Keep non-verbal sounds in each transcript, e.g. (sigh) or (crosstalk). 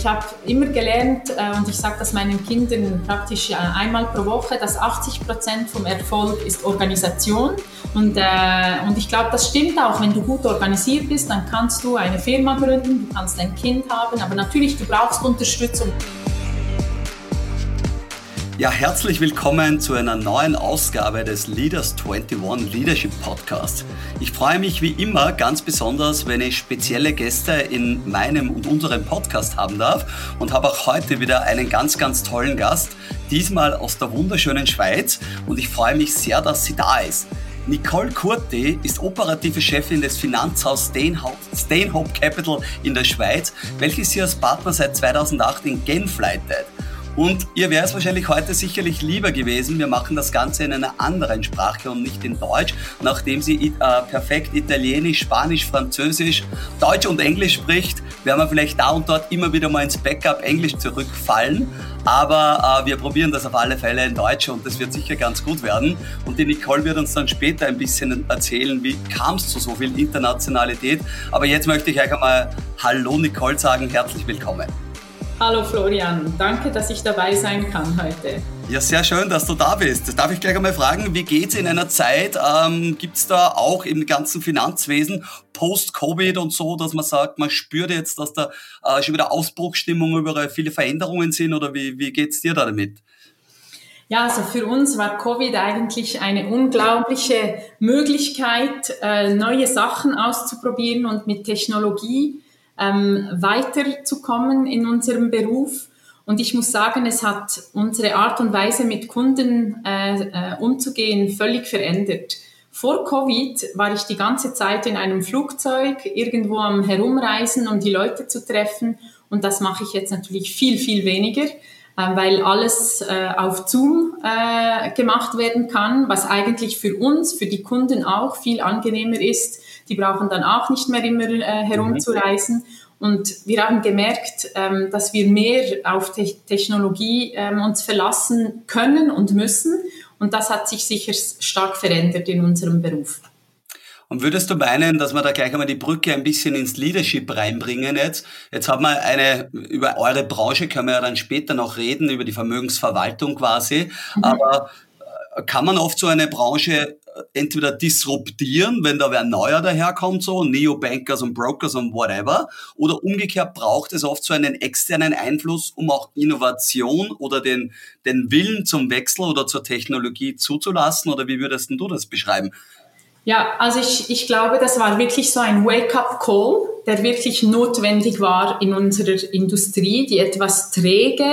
ich habe immer gelernt äh, und ich sage das meinen Kindern praktisch äh, einmal pro Woche, dass 80 Prozent vom Erfolg ist Organisation. Und, äh, und ich glaube, das stimmt auch. Wenn du gut organisiert bist, dann kannst du eine Firma gründen, du kannst ein Kind haben, aber natürlich, du brauchst Unterstützung. Ja, herzlich willkommen zu einer neuen Ausgabe des Leaders 21 Leadership Podcast. Ich freue mich wie immer ganz besonders, wenn ich spezielle Gäste in meinem und unserem Podcast haben darf und habe auch heute wieder einen ganz, ganz tollen Gast, diesmal aus der wunderschönen Schweiz und ich freue mich sehr, dass sie da ist. Nicole Kurti ist operative Chefin des Finanzhaus Steinhope Capital in der Schweiz, welches sie als Partner seit 2008 in Genf leitet. Und ihr wäre es wahrscheinlich heute sicherlich lieber gewesen, wir machen das Ganze in einer anderen Sprache und nicht in Deutsch, nachdem sie äh, perfekt Italienisch, Spanisch, Französisch, Deutsch und Englisch spricht, werden wir vielleicht da und dort immer wieder mal ins Backup Englisch zurückfallen. Aber äh, wir probieren das auf alle Fälle in Deutsch und das wird sicher ganz gut werden. Und die Nicole wird uns dann später ein bisschen erzählen, wie kam es zu so viel Internationalität. Aber jetzt möchte ich euch einmal Hallo Nicole sagen, herzlich willkommen. Hallo Florian, danke, dass ich dabei sein kann heute. Ja, sehr schön, dass du da bist. Darf ich gleich einmal fragen, wie geht es in einer Zeit? Ähm, es da auch im ganzen Finanzwesen Post-Covid und so, dass man sagt, man spürt jetzt, dass da äh, schon wieder Ausbruchsstimmung überall viele Veränderungen sind oder wie, wie es dir da damit? Ja, also für uns war Covid eigentlich eine unglaubliche Möglichkeit, äh, neue Sachen auszuprobieren und mit Technologie ähm, weiterzukommen in unserem Beruf. Und ich muss sagen, es hat unsere Art und Weise mit Kunden äh, äh, umzugehen völlig verändert. Vor Covid war ich die ganze Zeit in einem Flugzeug irgendwo am Herumreisen, um die Leute zu treffen. Und das mache ich jetzt natürlich viel, viel weniger, äh, weil alles äh, auf Zoom äh, gemacht werden kann, was eigentlich für uns, für die Kunden auch viel angenehmer ist, die brauchen dann auch nicht mehr immer äh, herumzureisen. Und wir haben gemerkt, ähm, dass wir mehr auf Te Technologie ähm, uns verlassen können und müssen. Und das hat sich sicher stark verändert in unserem Beruf. Und würdest du meinen, dass wir da gleich einmal die Brücke ein bisschen ins Leadership reinbringen jetzt? Jetzt haben wir eine, über eure Branche können wir ja dann später noch reden, über die Vermögensverwaltung quasi. Mhm. Aber äh, kann man oft so eine Branche entweder disruptieren, wenn da wer neuer daherkommt, so Neobankers und Brokers und whatever, oder umgekehrt braucht es oft so einen externen Einfluss, um auch Innovation oder den, den Willen zum Wechsel oder zur Technologie zuzulassen, oder wie würdest du das beschreiben? Ja, also ich, ich glaube, das war wirklich so ein Wake-up-Call, der wirklich notwendig war in unserer Industrie, die etwas träge,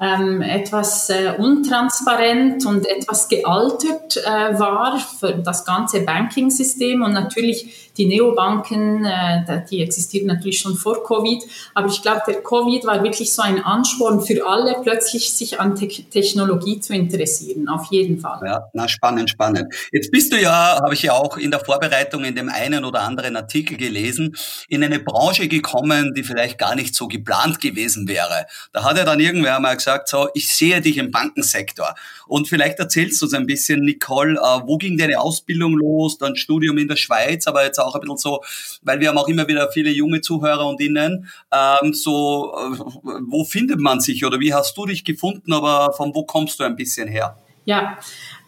ähm, etwas äh, untransparent und etwas gealtert äh, war für das ganze Banking-System und natürlich die Neobanken, äh, die existieren natürlich schon vor Covid, aber ich glaube, der Covid war wirklich so ein Ansporn für alle, plötzlich sich an Te Technologie zu interessieren, auf jeden Fall. Ja, na spannend, spannend. Jetzt bist du ja, habe ich ja auch in der Vorbereitung in dem einen oder anderen Artikel gelesen, in eine Branche gekommen, die vielleicht gar nicht so geplant gewesen wäre. Da hat ja dann irgendwer mal gesagt, so, ich sehe dich im Bankensektor. Und vielleicht erzählst du uns ein bisschen, Nicole, äh, wo ging deine Ausbildung los, dann Studium in der Schweiz, aber jetzt auch ein bisschen so, weil wir haben auch immer wieder viele junge Zuhörer und Innen, ähm, so, äh, wo findet man sich oder wie hast du dich gefunden, aber von wo kommst du ein bisschen her? Ja,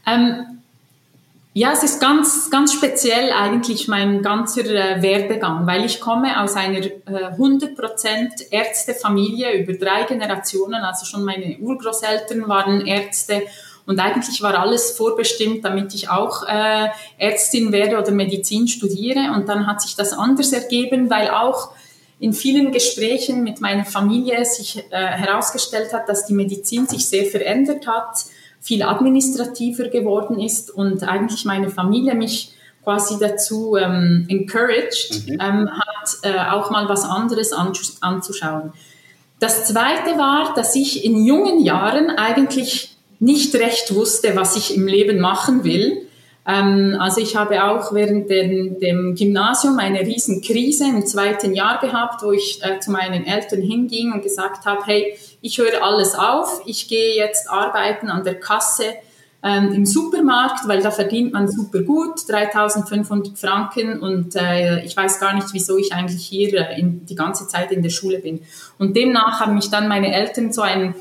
ähm, ja, es ist ganz, ganz speziell eigentlich mein ganzer äh, Werdegang, weil ich komme aus einer äh, 100% Ärztefamilie über drei Generationen, also schon meine Urgroßeltern waren Ärzte und eigentlich war alles vorbestimmt, damit ich auch äh, Ärztin werde oder Medizin studiere. Und dann hat sich das anders ergeben, weil auch in vielen Gesprächen mit meiner Familie sich äh, herausgestellt hat, dass die Medizin sich sehr verändert hat, viel administrativer geworden ist und eigentlich meine Familie mich quasi dazu ähm, encouraged, mhm. ähm, hat äh, auch mal was anderes anzuschauen. Das Zweite war, dass ich in jungen Jahren eigentlich nicht recht wusste, was ich im Leben machen will. Ähm, also ich habe auch während dem, dem Gymnasium eine riesen Krise im zweiten Jahr gehabt, wo ich äh, zu meinen Eltern hinging und gesagt habe, hey, ich höre alles auf, ich gehe jetzt arbeiten an der Kasse ähm, im Supermarkt, weil da verdient man super gut, 3500 Franken und äh, ich weiß gar nicht, wieso ich eigentlich hier äh, in, die ganze Zeit in der Schule bin. Und demnach haben mich dann meine Eltern so ein,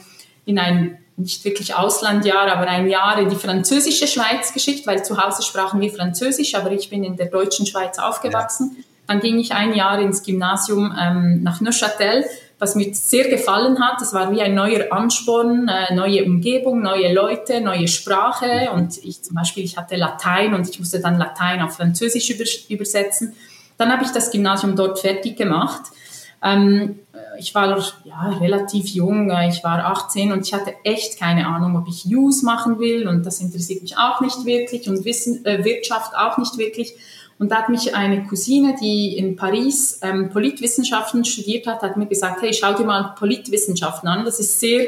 in ein nicht wirklich Auslandjahr, aber ein Jahr in die französische Schweiz geschickt, weil zu Hause sprachen wir Französisch, aber ich bin in der deutschen Schweiz aufgewachsen. Dann ging ich ein Jahr ins Gymnasium ähm, nach Neuchâtel, was mir sehr gefallen hat. Das war wie ein neuer Ansporn, äh, neue Umgebung, neue Leute, neue Sprache. Und ich zum Beispiel, ich hatte Latein und ich musste dann Latein auf Französisch übersetzen. Dann habe ich das Gymnasium dort fertig gemacht. Ähm, ich war ja, relativ jung, äh, ich war 18 und ich hatte echt keine Ahnung, ob ich Use machen will und das interessiert mich auch nicht wirklich und Wissen, äh, Wirtschaft auch nicht wirklich. Und da hat mich eine Cousine, die in Paris ähm, Politwissenschaften studiert hat, hat mir gesagt, hey, schau dir mal Politwissenschaften an. Das ist sehr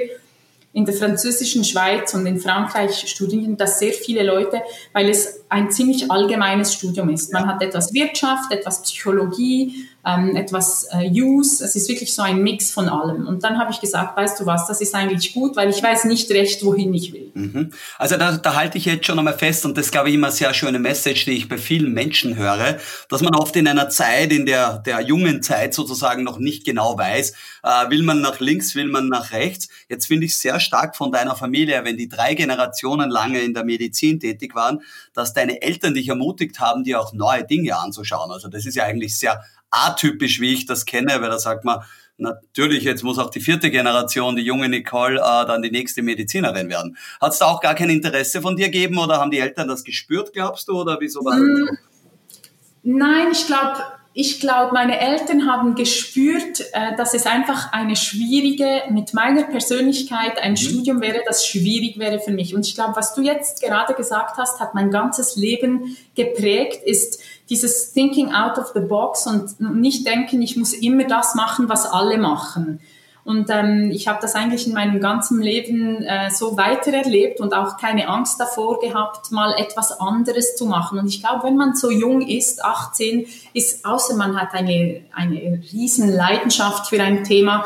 in der französischen Schweiz und in Frankreich studieren das sehr viele Leute, weil es ein ziemlich allgemeines Studium ist. Man hat etwas Wirtschaft, etwas Psychologie, ähm, etwas äh, Use. Es ist wirklich so ein Mix von allem. Und dann habe ich gesagt, weißt du was, das ist eigentlich gut, weil ich weiß nicht recht, wohin ich will. Mhm. Also da, da halte ich jetzt schon einmal fest, und das glaube ich immer sehr schöne Message, die ich bei vielen Menschen höre, dass man oft in einer Zeit, in der, der jungen Zeit sozusagen noch nicht genau weiß, äh, will man nach links, will man nach rechts. Jetzt finde ich sehr stark von deiner Familie, wenn die drei Generationen lange in der Medizin tätig waren, dass deine Eltern dich ermutigt haben, dir auch neue Dinge anzuschauen. Also das ist ja eigentlich sehr atypisch, wie ich das kenne, weil da sagt man, natürlich, jetzt muss auch die vierte Generation, die junge Nicole, äh, dann die nächste Medizinerin werden. Hat es da auch gar kein Interesse von dir gegeben oder haben die Eltern das gespürt, glaubst du, oder wieso war das? Mm, nein, ich glaube, ich glaube, meine Eltern haben gespürt, äh, dass es einfach eine schwierige, mit meiner Persönlichkeit ein mhm. Studium wäre, das schwierig wäre für mich. Und ich glaube, was du jetzt gerade gesagt hast, hat mein ganzes Leben geprägt, ist dieses Thinking out of the box und nicht denken, ich muss immer das machen, was alle machen. Und ähm, ich habe das eigentlich in meinem ganzen Leben äh, so weitererlebt und auch keine Angst davor gehabt, mal etwas anderes zu machen. Und ich glaube, wenn man so jung ist, 18, ist, außer man hat eine, eine riesen Leidenschaft für ein Thema,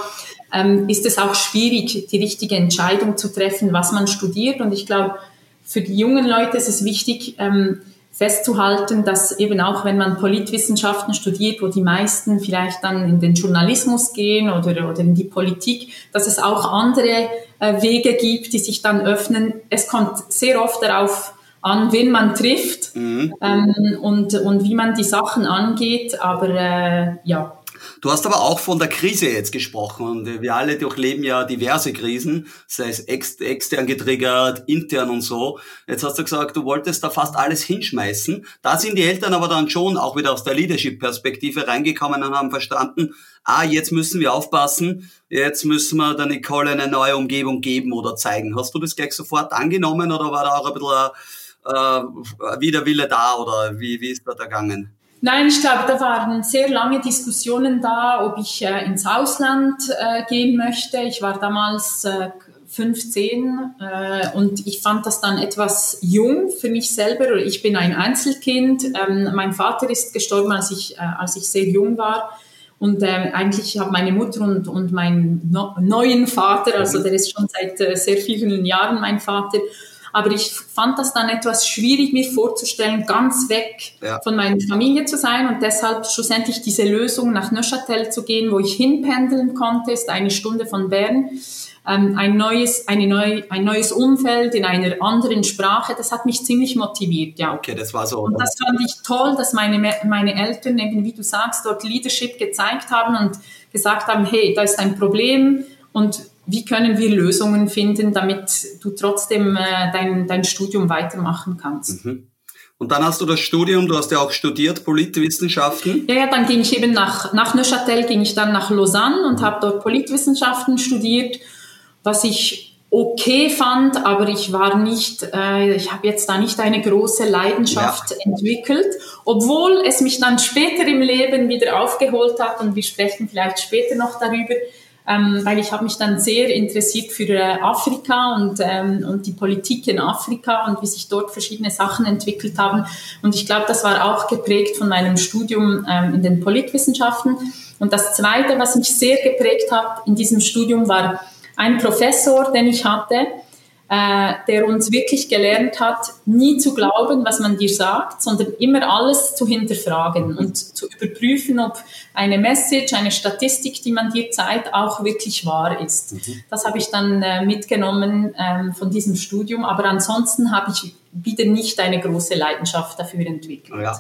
ähm, ist es auch schwierig, die richtige Entscheidung zu treffen, was man studiert. Und ich glaube, für die jungen Leute ist es wichtig, ähm, festzuhalten, dass eben auch wenn man Politwissenschaften studiert, wo die meisten vielleicht dann in den Journalismus gehen oder, oder in die Politik, dass es auch andere äh, Wege gibt, die sich dann öffnen. Es kommt sehr oft darauf an, wen man trifft mhm. ähm, und, und wie man die Sachen angeht. Aber äh, ja, Du hast aber auch von der Krise jetzt gesprochen und wir alle durchleben ja diverse Krisen, sei es ex extern getriggert, intern und so. Jetzt hast du gesagt, du wolltest da fast alles hinschmeißen. Da sind die Eltern aber dann schon auch wieder aus der Leadership-Perspektive reingekommen und haben verstanden, ah, jetzt müssen wir aufpassen, jetzt müssen wir der Nicole eine neue Umgebung geben oder zeigen. Hast du das gleich sofort angenommen oder war da auch ein bisschen äh, Widerwille da oder wie, wie ist da gegangen? Nein, ich glaube, da waren sehr lange Diskussionen da, ob ich äh, ins Ausland äh, gehen möchte. Ich war damals äh, 15 äh, und ich fand das dann etwas jung für mich selber. Ich bin ein Einzelkind. Ähm, mein Vater ist gestorben, als ich, äh, als ich sehr jung war. Und äh, eigentlich habe meine Mutter und, und meinen no neuen Vater, also der ist schon seit äh, sehr vielen Jahren mein Vater, aber ich fand das dann etwas schwierig, mir vorzustellen, ganz weg ja. von meiner Familie zu sein und deshalb schlussendlich diese Lösung nach Neuchâtel zu gehen, wo ich hinpendeln konnte, ist eine Stunde von Bern. Ähm, ein, neues, eine neu, ein neues Umfeld in einer anderen Sprache, das hat mich ziemlich motiviert, ja. Okay, das war so. Und das fand ich toll, dass meine, meine Eltern eben, wie du sagst, dort Leadership gezeigt haben und gesagt haben, hey, da ist ein Problem und wie können wir Lösungen finden, damit du trotzdem äh, dein, dein Studium weitermachen kannst. Mhm. Und dann hast du das Studium, du hast ja auch studiert, Politwissenschaften. Ja, ja dann ging ich eben nach, nach Neuchâtel, ging ich dann nach Lausanne und mhm. habe dort Politwissenschaften studiert, was ich okay fand, aber ich war nicht, äh, ich habe jetzt da nicht eine große Leidenschaft ja. entwickelt, obwohl es mich dann später im Leben wieder aufgeholt hat und wir sprechen vielleicht später noch darüber ähm, weil ich habe mich dann sehr interessiert für äh, Afrika und, ähm, und die Politik in Afrika und wie sich dort verschiedene Sachen entwickelt haben. Und ich glaube, das war auch geprägt von meinem Studium ähm, in den Politwissenschaften. Und das Zweite, was mich sehr geprägt hat in diesem Studium, war ein Professor, den ich hatte, äh, der uns wirklich gelernt hat, nie zu glauben, was man dir sagt, sondern immer alles zu hinterfragen und zu überprüfen, ob eine Message, eine Statistik, die man dir zeigt, auch wirklich wahr ist. Mhm. Das habe ich dann äh, mitgenommen ähm, von diesem Studium, aber ansonsten habe ich wieder nicht eine große Leidenschaft dafür entwickelt. Ja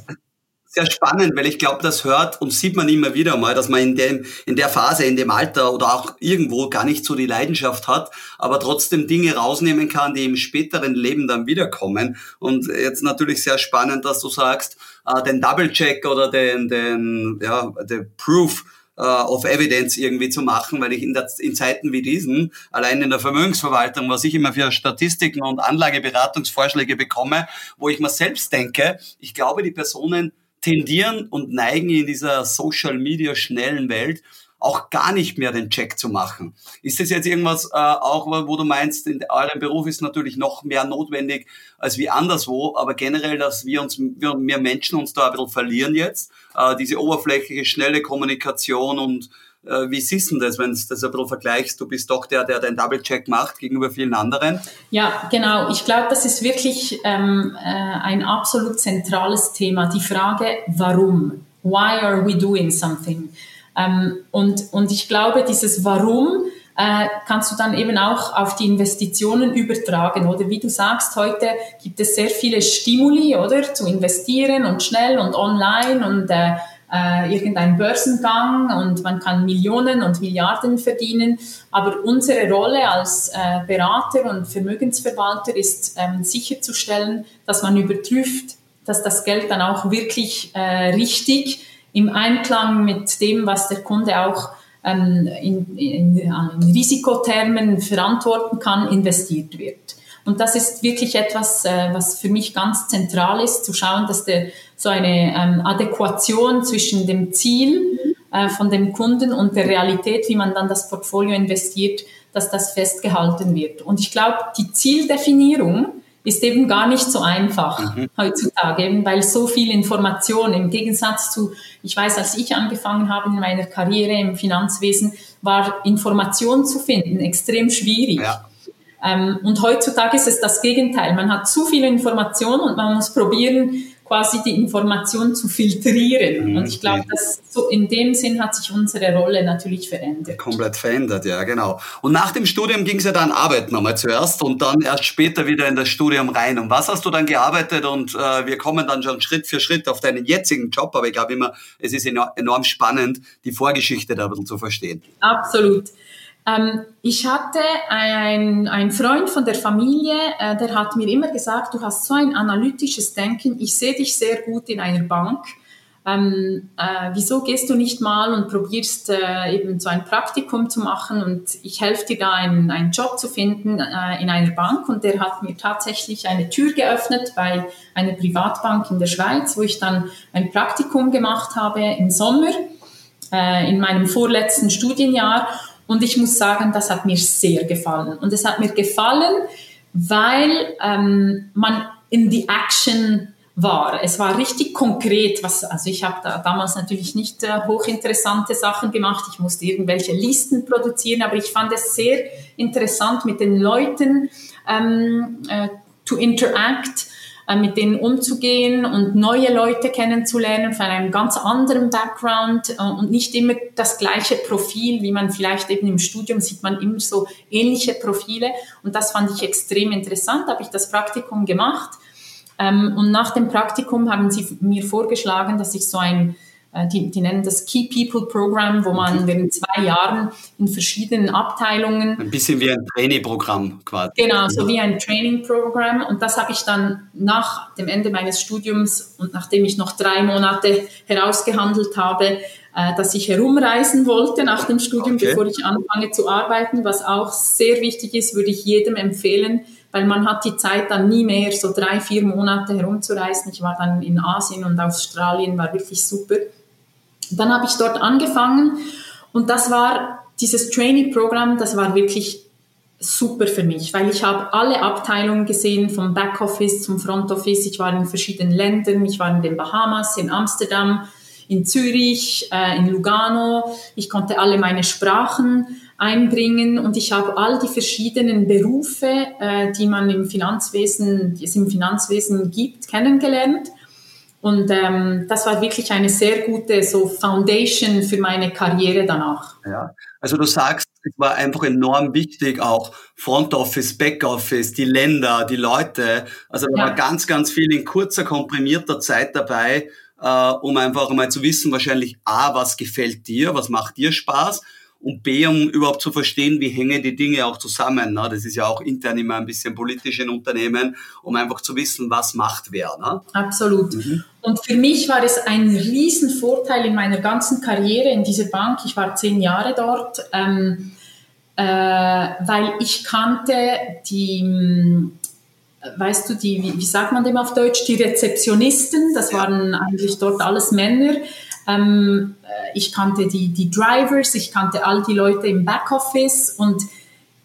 sehr spannend, weil ich glaube, das hört und sieht man immer wieder mal, dass man in dem, in der Phase, in dem Alter oder auch irgendwo gar nicht so die Leidenschaft hat, aber trotzdem Dinge rausnehmen kann, die im späteren Leben dann wiederkommen. Und jetzt natürlich sehr spannend, dass du sagst, äh, den Double Check oder den, den, ja, den Proof, äh, of Evidence irgendwie zu machen, weil ich in, der, in Zeiten wie diesen, allein in der Vermögensverwaltung, was ich immer für Statistiken und Anlageberatungsvorschläge bekomme, wo ich mir selbst denke, ich glaube, die Personen tendieren und neigen in dieser Social Media schnellen Welt auch gar nicht mehr den Check zu machen. Ist das jetzt irgendwas äh, auch, wo du meinst, in eurem Beruf ist natürlich noch mehr notwendig als wie anderswo, aber generell, dass wir uns, wir, wir Menschen uns da ein bisschen verlieren jetzt, äh, diese oberflächliche, schnelle Kommunikation und äh, wie siehst du das, wenn du das ein bisschen vergleichst? Du bist doch der, der den Double-Check macht gegenüber vielen anderen. Ja, genau. Ich glaube, das ist wirklich ähm, äh, ein absolut zentrales Thema. Die Frage, warum? Why are we doing something? Ähm, und, und ich glaube, dieses Warum äh, kannst du dann eben auch auf die Investitionen übertragen. Oder wie du sagst, heute gibt es sehr viele Stimuli, oder? Zu investieren und schnell und online und äh, äh, irgendein Börsengang und man kann Millionen und Milliarden verdienen. Aber unsere Rolle als äh, Berater und Vermögensverwalter ist ähm, sicherzustellen, dass man überprüft, dass das Geld dann auch wirklich äh, richtig im Einklang mit dem, was der Kunde auch ähm, in, in, in Risikotermen verantworten kann, investiert wird. Und das ist wirklich etwas, äh, was für mich ganz zentral ist, zu schauen, dass der, so eine ähm, Adäquation zwischen dem Ziel äh, von dem Kunden und der Realität, wie man dann das Portfolio investiert, dass das festgehalten wird. Und ich glaube, die Zieldefinierung ist eben gar nicht so einfach mhm. heutzutage, eben weil so viel Information im Gegensatz zu, ich weiß, als ich angefangen habe in meiner Karriere im Finanzwesen, war Information zu finden extrem schwierig. Ja. Ähm, und heutzutage ist es das Gegenteil. Man hat zu viele Informationen und man muss probieren, quasi die Information zu filtrieren. Mhm. Und ich glaube, dass so in dem Sinn hat sich unsere Rolle natürlich verändert. Komplett verändert, ja, genau. Und nach dem Studium ging es ja dann arbeiten nochmal zuerst und dann erst später wieder in das Studium rein. Und was hast du dann gearbeitet? Und äh, wir kommen dann schon Schritt für Schritt auf deinen jetzigen Job, aber ich glaube immer, es ist enorm spannend, die Vorgeschichte da ein bisschen zu verstehen. Absolut. Ähm, ich hatte einen, Freund von der Familie, äh, der hat mir immer gesagt, du hast so ein analytisches Denken, ich sehe dich sehr gut in einer Bank. Ähm, äh, wieso gehst du nicht mal und probierst äh, eben so ein Praktikum zu machen und ich helfe dir da einen, einen Job zu finden äh, in einer Bank und der hat mir tatsächlich eine Tür geöffnet bei einer Privatbank in der Schweiz, wo ich dann ein Praktikum gemacht habe im Sommer äh, in meinem vorletzten Studienjahr und ich muss sagen, das hat mir sehr gefallen. Und es hat mir gefallen, weil ähm, man in die Action war. Es war richtig konkret, was, also ich habe da damals natürlich nicht äh, hochinteressante Sachen gemacht. Ich musste irgendwelche Listen produzieren, aber ich fand es sehr interessant, mit den Leuten ähm, äh, to interact mit denen umzugehen und neue Leute kennenzulernen von einem ganz anderen Background äh, und nicht immer das gleiche Profil, wie man vielleicht eben im Studium sieht man immer so ähnliche Profile. Und das fand ich extrem interessant, habe ich das Praktikum gemacht. Ähm, und nach dem Praktikum haben sie mir vorgeschlagen, dass ich so ein äh, die, die nennen das Key People Program, wo man während zwei Jahren in verschiedenen Abteilungen. Ein bisschen wie ein Trainee-Programm quasi. Genau, so wie ein Training-Programm. Und das habe ich dann nach dem Ende meines Studiums und nachdem ich noch drei Monate herausgehandelt habe, äh, dass ich herumreisen wollte nach dem Studium, okay. bevor ich anfange zu arbeiten, was auch sehr wichtig ist, würde ich jedem empfehlen, weil man hat die Zeit dann nie mehr, so drei, vier Monate herumzureisen. Ich war dann in Asien und Australien, war wirklich super. Dann habe ich dort angefangen und das war dieses Trainee-Programm, das war wirklich super für mich, weil ich habe alle Abteilungen gesehen, vom Backoffice zum Frontoffice. Ich war in verschiedenen Ländern, ich war in den Bahamas, in Amsterdam, in Zürich, äh, in Lugano. Ich konnte alle meine Sprachen. einbringen und ich habe all die verschiedenen Berufe, äh, die man im Finanzwesen, die es im Finanzwesen gibt, kennengelernt. Und ähm, das war wirklich eine sehr gute so Foundation für meine Karriere danach. Ja, also du sagst, es war einfach enorm wichtig, auch Front Office, Back Office, die Länder, die Leute. Also da ja. war ganz, ganz viel in kurzer, komprimierter Zeit dabei, äh, um einfach mal zu wissen, wahrscheinlich A, was gefällt dir, was macht dir Spaß und B, um überhaupt zu verstehen, wie hängen die Dinge auch zusammen. Ne? Das ist ja auch intern immer ein bisschen politisch in Unternehmen, um einfach zu wissen, was macht wer. Ne? Absolut. Mhm. Und für mich war es ein Riesenvorteil in meiner ganzen Karriere in dieser Bank. Ich war zehn Jahre dort, ähm, äh, weil ich kannte die weißt du, die, wie, wie, sagt man dem auf Deutsch, die Rezeptionisten, das waren eigentlich dort alles Männer, ähm, äh, ich kannte die, die Drivers, ich kannte all die Leute im Backoffice und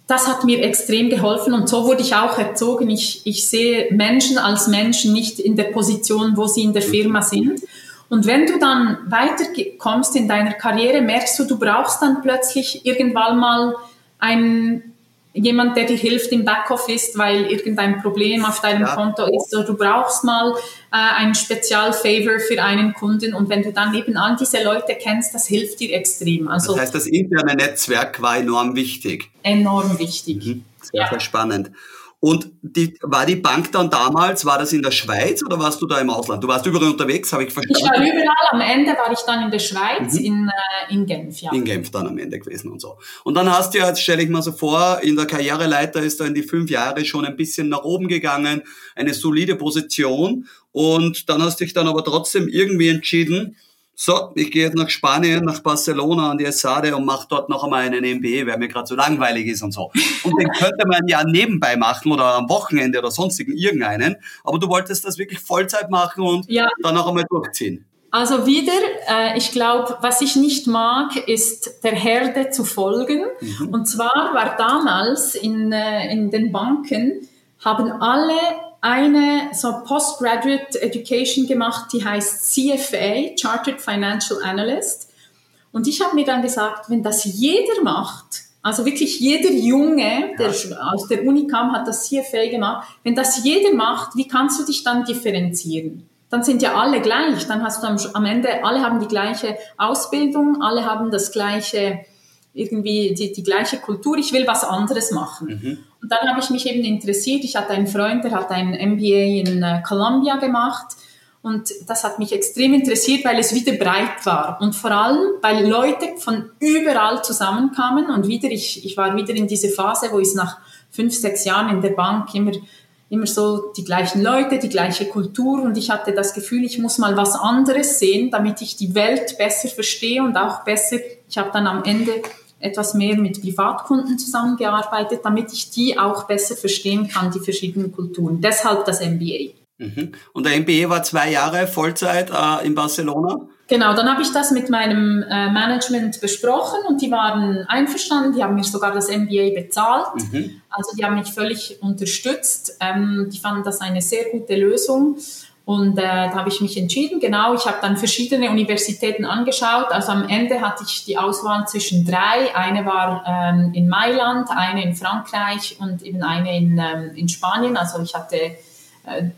das hat mir extrem geholfen und so wurde ich auch erzogen. Ich, ich sehe Menschen als Menschen nicht in der Position, wo sie in der Firma sind. Und wenn du dann weiterkommst in deiner Karriere, merkst du, du brauchst dann plötzlich irgendwann mal einen jemand, der dir hilft im Backoffice, weil irgendein Problem auf deinem ja. Konto ist oder du brauchst mal äh, ein Spezialfavor für einen Kunden und wenn du dann eben all diese Leute kennst, das hilft dir extrem. Also, das heißt, das interne Netzwerk war enorm wichtig. Enorm wichtig. Mhm. Sehr, ja. sehr spannend. Und die, war die Bank dann damals, war das in der Schweiz oder warst du da im Ausland? Du warst überall unterwegs, habe ich verstanden. Ich war überall, am Ende war ich dann in der Schweiz, mhm. in, äh, in Genf, ja. In Genf dann am Ende gewesen und so. Und dann hast du ja, jetzt stelle ich mal so vor, in der Karriereleiter ist da in die fünf Jahre schon ein bisschen nach oben gegangen, eine solide Position und dann hast du dich dann aber trotzdem irgendwie entschieden, so, ich gehe jetzt nach Spanien, nach Barcelona an die Essade und mache dort noch einmal einen MBA, weil mir gerade so langweilig ist und so. Und den könnte man ja nebenbei machen oder am Wochenende oder sonstigen irgendeinen. Aber du wolltest das wirklich Vollzeit machen und ja. dann noch einmal durchziehen. Also wieder, äh, ich glaube, was ich nicht mag, ist der Herde zu folgen. Mhm. Und zwar war damals in, äh, in den Banken, haben alle eine so Postgraduate Education gemacht, die heißt CFA, Chartered Financial Analyst. Und ich habe mir dann gesagt, wenn das jeder macht, also wirklich jeder Junge, der aus der Uni kam, hat das CFA gemacht. Wenn das jeder macht, wie kannst du dich dann differenzieren? Dann sind ja alle gleich. Dann hast du am Ende, alle haben die gleiche Ausbildung, alle haben das gleiche, irgendwie die, die gleiche Kultur. Ich will was anderes machen. Mhm. Und dann habe ich mich eben interessiert. Ich hatte einen Freund, der hat ein MBA in äh, Columbia gemacht. Und das hat mich extrem interessiert, weil es wieder breit war. Und vor allem, weil Leute von überall zusammenkamen. Und wieder, ich, ich war wieder in diese Phase, wo ich nach fünf, sechs Jahren in der Bank immer, immer so die gleichen Leute, die gleiche Kultur. Und ich hatte das Gefühl, ich muss mal was anderes sehen, damit ich die Welt besser verstehe und auch besser. Ich habe dann am Ende etwas mehr mit Privatkunden zusammengearbeitet, damit ich die auch besser verstehen kann, die verschiedenen Kulturen. Deshalb das MBA. Mhm. Und der MBA war zwei Jahre Vollzeit äh, in Barcelona? Genau, dann habe ich das mit meinem äh, Management besprochen und die waren einverstanden, die haben mir sogar das MBA bezahlt. Mhm. Also die haben mich völlig unterstützt. Ähm, die fanden das eine sehr gute Lösung. Und äh, da habe ich mich entschieden, genau, ich habe dann verschiedene Universitäten angeschaut. Also am Ende hatte ich die Auswahl zwischen drei. Eine war ähm, in Mailand, eine in Frankreich und eben eine in, ähm, in Spanien. Also ich hatte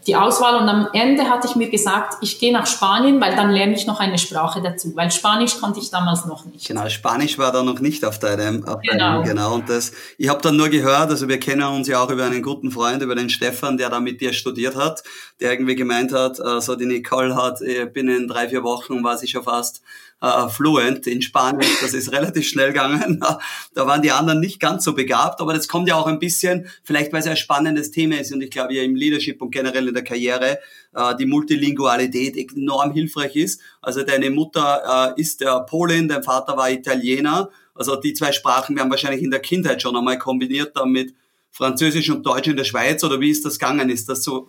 die Auswahl und am Ende hatte ich mir gesagt, ich gehe nach Spanien, weil dann lerne ich noch eine Sprache dazu, weil Spanisch konnte ich damals noch nicht. Genau, Spanisch war da noch nicht auf deinem, auf genau. Deinem, genau. Und das, ich habe dann nur gehört, also wir kennen uns ja auch über einen guten Freund, über den Stefan, der da mit dir studiert hat, der irgendwie gemeint hat, äh, so die Nicole hat, binnen drei, vier Wochen war sie schon fast äh, fluent in Spanien. Das ist relativ schnell gegangen. (laughs) Da waren die anderen nicht ganz so begabt, aber das kommt ja auch ein bisschen, vielleicht weil es ein spannendes Thema ist und ich glaube ja im Leadership und generell in der Karriere äh, die Multilingualität enorm hilfreich ist. Also deine Mutter äh, ist der Polin, dein Vater war Italiener. Also die zwei Sprachen werden wahrscheinlich in der Kindheit schon einmal kombiniert damit. Französisch und Deutsch in der Schweiz oder wie ist das gegangen? Ist das so?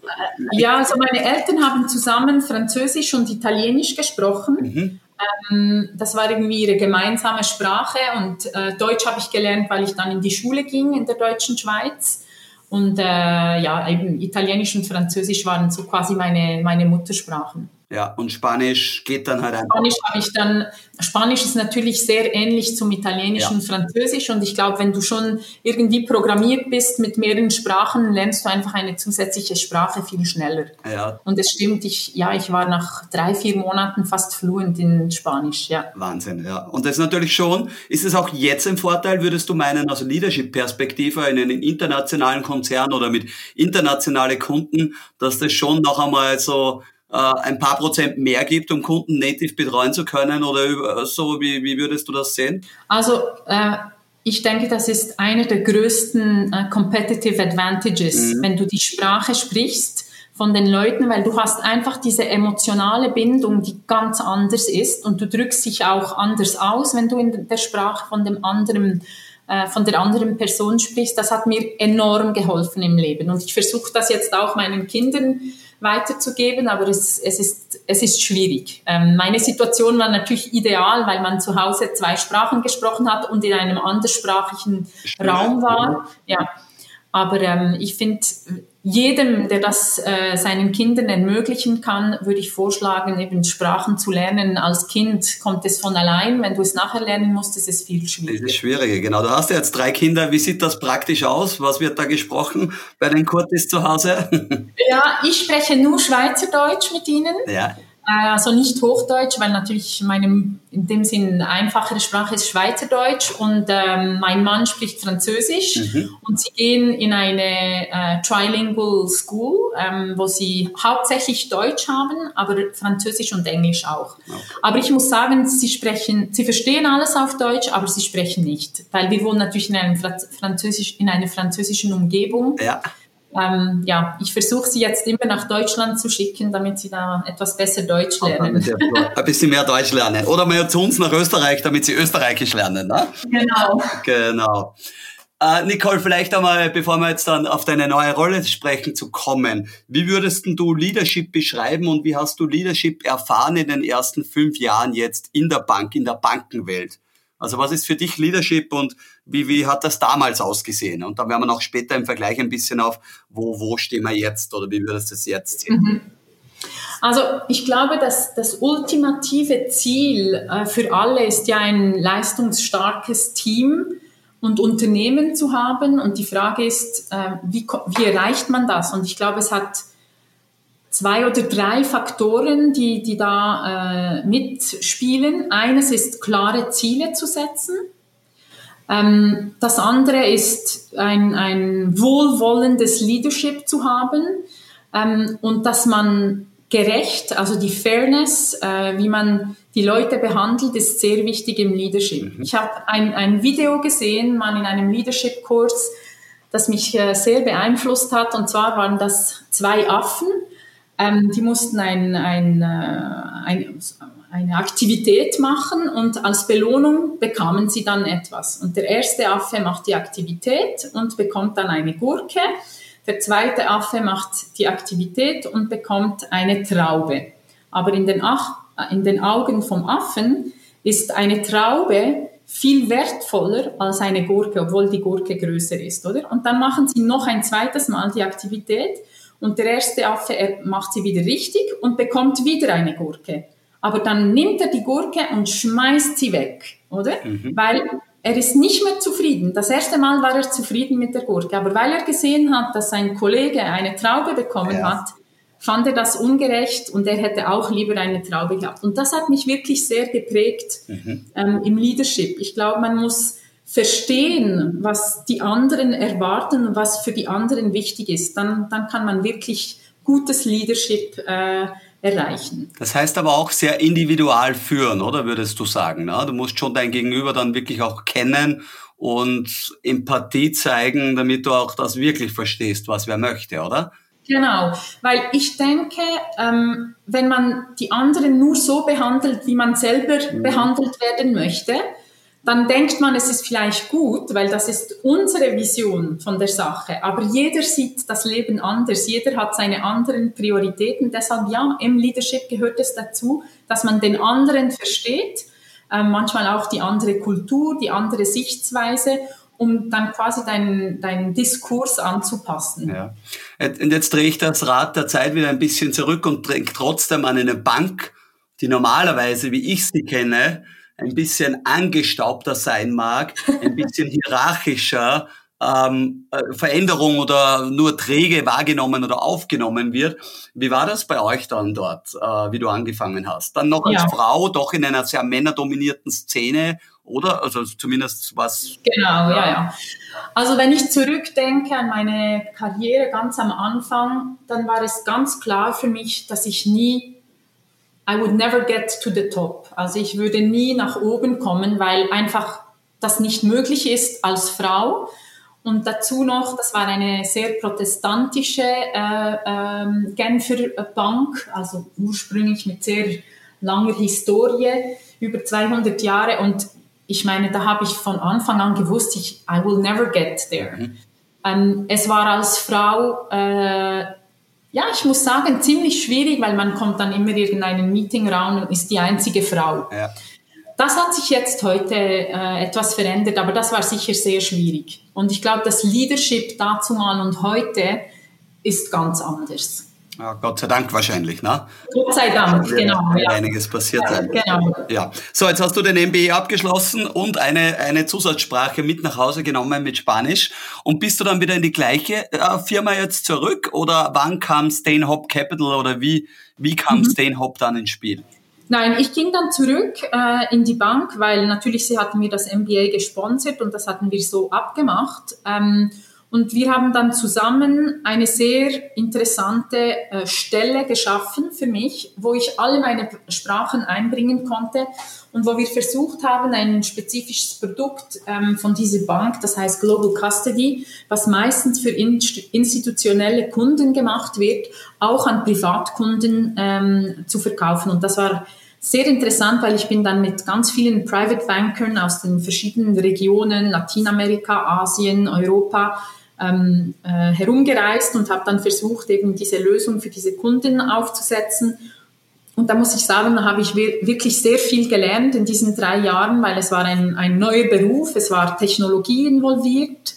Ja, also meine Eltern haben zusammen Französisch und Italienisch gesprochen. Mhm. Ähm, das war irgendwie ihre gemeinsame Sprache und äh, Deutsch habe ich gelernt, weil ich dann in die Schule ging in der deutschen Schweiz. Und äh, ja, eben Italienisch und Französisch waren so quasi meine, meine Muttersprachen. Ja, und Spanisch geht dann halt einfach. Spanisch habe ich dann, Spanisch ist natürlich sehr ähnlich zum Italienischen ja. Französisch und ich glaube, wenn du schon irgendwie programmiert bist mit mehreren Sprachen, lernst du einfach eine zusätzliche Sprache viel schneller. Ja. Und es stimmt, ich, ja, ich war nach drei, vier Monaten fast fluent in Spanisch, ja. Wahnsinn, ja. Und das ist natürlich schon, ist es auch jetzt ein Vorteil, würdest du meinen, also Leadership-Perspektive in einem internationalen Konzern oder mit internationalen Kunden, dass das schon noch einmal so äh, ein paar Prozent mehr gibt, um Kunden native betreuen zu können oder so? Wie, wie würdest du das sehen? Also äh, ich denke, das ist einer der größten äh, competitive advantages, mhm. wenn du die Sprache sprichst von den Leuten, weil du hast einfach diese emotionale Bindung, die ganz anders ist und du drückst dich auch anders aus, wenn du in der Sprache von dem anderen äh, von der anderen Person sprichst, das hat mir enorm geholfen im Leben. Und ich versuche das jetzt auch meinen Kindern weiterzugeben, aber es, es, ist, es ist schwierig. Ähm, meine Situation war natürlich ideal, weil man zu Hause zwei Sprachen gesprochen hat und in einem anderssprachigen Raum war. Ja. Aber ähm, ich finde, jedem, der das äh, seinen Kindern ermöglichen kann, würde ich vorschlagen, eben Sprachen zu lernen. Als Kind kommt es von allein. Wenn du es nachher lernen musst, ist es viel schwieriger. Das ist schwieriger, genau. Du hast ja jetzt drei Kinder. Wie sieht das praktisch aus? Was wird da gesprochen bei den Kurtis zu Hause? (laughs) ja, ich spreche nur Schweizerdeutsch mit ihnen. Ja. Also nicht Hochdeutsch, weil natürlich meine in dem Sinn einfachere Sprache ist Schweizerdeutsch und ähm, mein Mann spricht Französisch mhm. und sie gehen in eine äh, Trilingual School, ähm, wo sie hauptsächlich Deutsch haben, aber Französisch und Englisch auch. Okay. Aber ich muss sagen, sie sprechen, sie verstehen alles auf Deutsch, aber sie sprechen nicht, weil wir wohnen natürlich in, einem Französisch, in einer französischen Umgebung. Ja ähm, ja, ich versuche sie jetzt immer nach Deutschland zu schicken, damit sie da etwas besser Deutsch lernen. (laughs) Ein bisschen mehr Deutsch lernen. Oder mal zu uns nach Österreich, damit sie Österreichisch lernen. Ne? Genau. Genau. Äh, Nicole, vielleicht einmal, bevor wir jetzt dann auf deine neue Rolle sprechen zu kommen, wie würdest du Leadership beschreiben und wie hast du Leadership erfahren in den ersten fünf Jahren jetzt in der Bank, in der Bankenwelt? Also was ist für dich Leadership und wie, wie hat das damals ausgesehen? Und dann werden wir noch später im Vergleich ein bisschen auf, wo, wo stehen wir jetzt oder wie würdest du es jetzt sehen? Mhm. Also ich glaube, dass das ultimative Ziel äh, für alle ist ja ein leistungsstarkes Team und Unternehmen zu haben. Und die Frage ist, äh, wie, wie erreicht man das? Und ich glaube, es hat zwei oder drei Faktoren, die, die da äh, mitspielen. Eines ist, klare Ziele zu setzen. Ähm, das andere ist, ein, ein wohlwollendes Leadership zu haben ähm, und dass man gerecht, also die Fairness, äh, wie man die Leute behandelt, ist sehr wichtig im Leadership. Mhm. Ich habe ein, ein Video gesehen, mal in einem Leadership-Kurs, das mich äh, sehr beeinflusst hat. Und zwar waren das zwei Affen, ähm, die mussten ein, ein, äh, ein, eine Aktivität machen und als Belohnung bekamen sie dann etwas. Und der erste Affe macht die Aktivität und bekommt dann eine Gurke. Der zweite Affe macht die Aktivität und bekommt eine Traube. Aber in den, Ach in den Augen vom Affen ist eine Traube viel wertvoller als eine Gurke, obwohl die Gurke größer ist, oder? Und dann machen sie noch ein zweites Mal die Aktivität und der erste Affe macht sie wieder richtig und bekommt wieder eine Gurke. Aber dann nimmt er die Gurke und schmeißt sie weg, oder? Mhm. Weil er ist nicht mehr zufrieden. Das erste Mal war er zufrieden mit der Gurke, aber weil er gesehen hat, dass sein Kollege eine Traube bekommen ja. hat, fand er das ungerecht und er hätte auch lieber eine Traube gehabt. Und das hat mich wirklich sehr geprägt mhm. ähm, im Leadership. Ich glaube, man muss verstehen, was die anderen erwarten was für die anderen wichtig ist, dann, dann kann man wirklich gutes Leadership äh, erreichen. Das heißt aber auch sehr individual führen, oder würdest du sagen? Ne? Du musst schon dein Gegenüber dann wirklich auch kennen und Empathie zeigen, damit du auch das wirklich verstehst, was wer möchte, oder? Genau, weil ich denke, ähm, wenn man die anderen nur so behandelt, wie man selber mhm. behandelt werden möchte, dann denkt man, es ist vielleicht gut, weil das ist unsere Vision von der Sache. Aber jeder sieht das Leben anders, jeder hat seine anderen Prioritäten. Deshalb ja, im Leadership gehört es dazu, dass man den anderen versteht, äh, manchmal auch die andere Kultur, die andere Sichtweise um dann quasi deinen, deinen Diskurs anzupassen. Ja. Und jetzt drehe ich das Rad der Zeit wieder ein bisschen zurück und denke trotzdem an eine Bank, die normalerweise, wie ich sie kenne, ein bisschen angestaubter sein mag, ein bisschen (laughs) hierarchischer, ähm, äh, Veränderung oder nur träge wahrgenommen oder aufgenommen wird. Wie war das bei euch dann dort, äh, wie du angefangen hast? Dann noch als ja. Frau, doch in einer sehr männerdominierten Szene, oder? Also zumindest was. Genau, ja, ja. Also wenn ich zurückdenke an meine Karriere ganz am Anfang, dann war es ganz klar für mich, dass ich nie I would never get to the top. Also ich würde nie nach oben kommen, weil einfach das nicht möglich ist als Frau. Und dazu noch, das war eine sehr protestantische äh, ähm, Genfer Bank, also ursprünglich mit sehr langer Historie, über 200 Jahre. Und ich meine, da habe ich von Anfang an gewusst, ich, I will never get there. Mhm. Ähm, es war als Frau äh, ja, ich muss sagen, ziemlich schwierig, weil man kommt dann immer in irgendeinen Meetingraum und ist die einzige Frau. Ja. Das hat sich jetzt heute äh, etwas verändert, aber das war sicher sehr schwierig. Und ich glaube, das Leadership dazu mal und heute ist ganz anders. Ja, Gott sei Dank wahrscheinlich, ne? Gott sei Dank, genau. Ja. Einiges passiert ja, sein. Genau. Ja. So, jetzt hast du den MBA abgeschlossen und eine, eine Zusatzsprache mit nach Hause genommen mit Spanisch. Und bist du dann wieder in die gleiche äh, Firma jetzt zurück? Oder wann kam Stainhop Capital oder wie, wie kam mhm. Stainhop dann ins Spiel? Nein, ich ging dann zurück äh, in die Bank, weil natürlich sie hatten mir das MBA gesponsert und das hatten wir so abgemacht. Ähm, und wir haben dann zusammen eine sehr interessante äh, Stelle geschaffen für mich, wo ich alle meine Sprachen einbringen konnte und wo wir versucht haben, ein spezifisches Produkt ähm, von dieser Bank, das heißt Global Custody, was meistens für institutionelle Kunden gemacht wird, auch an Privatkunden ähm, zu verkaufen. Und das war sehr interessant, weil ich bin dann mit ganz vielen Private Bankern aus den verschiedenen Regionen, Lateinamerika, Asien, Europa, ähm, äh, herumgereist und habe dann versucht, eben diese Lösung für diese Kunden aufzusetzen. Und da muss ich sagen, da habe ich wirklich sehr viel gelernt in diesen drei Jahren, weil es war ein, ein neuer Beruf, es war Technologie involviert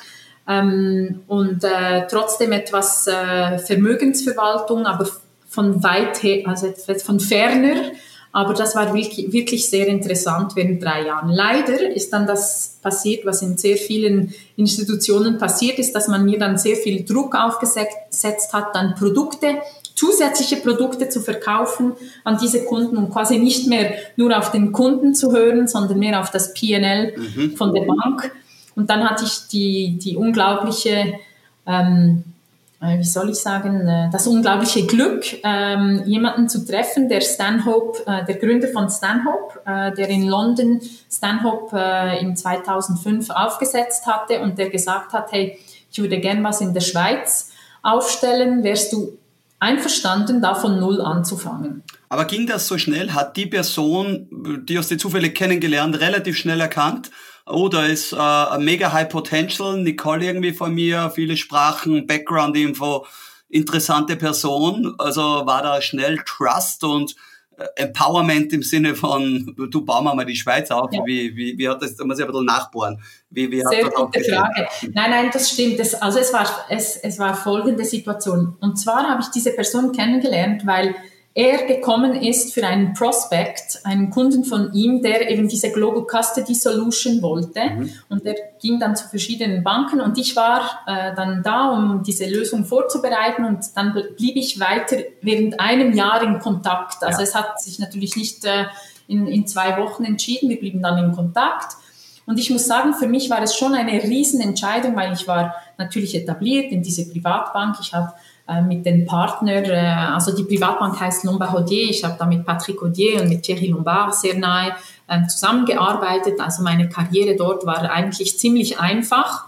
ähm, und äh, trotzdem etwas äh, Vermögensverwaltung, aber von weit her, also von ferner aber das war wirklich, sehr interessant während drei Jahren. Leider ist dann das passiert, was in sehr vielen Institutionen passiert ist, dass man mir dann sehr viel Druck aufgesetzt hat, dann Produkte, zusätzliche Produkte zu verkaufen an diese Kunden und quasi nicht mehr nur auf den Kunden zu hören, sondern mehr auf das PNL mhm. von der Bank. Und dann hatte ich die, die unglaubliche ähm, äh, wie soll ich sagen, äh, das unglaubliche Glück, ähm, jemanden zu treffen, der Stanhope, äh, der Gründer von Stanhope, der in London Stanhope in 2005 aufgesetzt hatte und der gesagt hat, hey, ich würde gern was in der Schweiz aufstellen, wärst du einverstanden, da von Null anzufangen. Aber ging das so schnell? Hat die Person, die hast du zufällig kennengelernt, relativ schnell erkannt, oh, da ist äh, ein mega High Potential, Nicole irgendwie von mir, viele Sprachen, Background-Info, interessante Person. Also war da schnell Trust und äh, Empowerment im Sinne von, du bauen wir mal die Schweiz auf. Ja. Wie, wie, wie hat das, da muss ich ein bisschen nachbohren. Wie, wie Sehr gute Frage. Nein, nein, das stimmt. Das, also es war, es, es war folgende Situation. Und zwar habe ich diese Person kennengelernt, weil er gekommen ist für einen Prospect, einen Kunden von ihm, der eben diese Global Custody Solution wollte. Mhm. Und der ging dann zu verschiedenen Banken und ich war äh, dann da, um diese Lösung vorzubereiten und dann blieb ich weiter während einem Jahr in Kontakt. Also ja. es hat sich natürlich nicht äh, in, in zwei Wochen entschieden, wir blieben dann in Kontakt. Und ich muss sagen, für mich war es schon eine Riesenentscheidung, weil ich war natürlich etabliert in diese Privatbank. Ich habe mit den Partnern, äh, also die Privatbank heißt Lombard Odier, ich habe da mit Patrick Odier und mit Thierry Lombard sehr nahe ähm, zusammengearbeitet, also meine Karriere dort war eigentlich ziemlich einfach.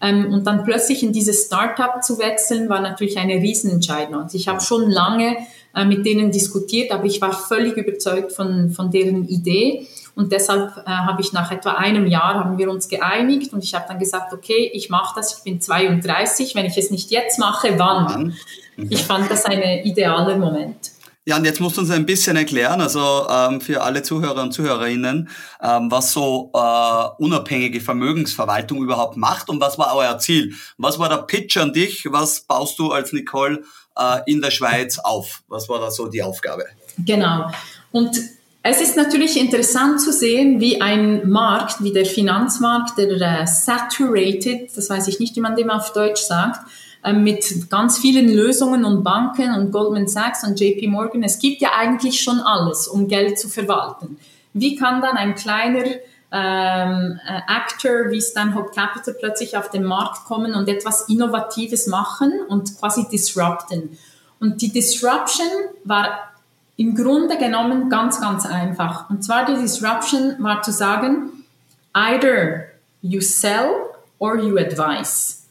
Ähm, und dann plötzlich in dieses Startup zu wechseln, war natürlich eine Riesenentscheidung. Also ich habe schon lange äh, mit denen diskutiert, aber ich war völlig überzeugt von, von deren Idee. Und deshalb äh, habe ich nach etwa einem Jahr haben wir uns geeinigt und ich habe dann gesagt, okay, ich mache das, ich bin 32, wenn ich es nicht jetzt mache, wann? Mhm. Ich fand das ein idealer Moment. Ja, und jetzt musst du uns ein bisschen erklären, also ähm, für alle Zuhörer und Zuhörerinnen, ähm, was so äh, unabhängige Vermögensverwaltung überhaupt macht und was war euer Ziel? Was war der Pitch an dich? Was baust du als Nicole äh, in der Schweiz auf? Was war da so die Aufgabe? Genau. Und es ist natürlich interessant zu sehen, wie ein Markt, wie der Finanzmarkt, der äh, saturated, das weiß ich nicht, wie man dem auf Deutsch sagt, ähm, mit ganz vielen Lösungen und Banken und Goldman Sachs und JP Morgan. Es gibt ja eigentlich schon alles, um Geld zu verwalten. Wie kann dann ein kleiner ähm, äh, Actor wie Stanhope Capital plötzlich auf den Markt kommen und etwas Innovatives machen und quasi disrupten? Und die Disruption war im Grunde genommen ganz, ganz einfach. Und zwar die Disruption war zu sagen, either you sell or you advise.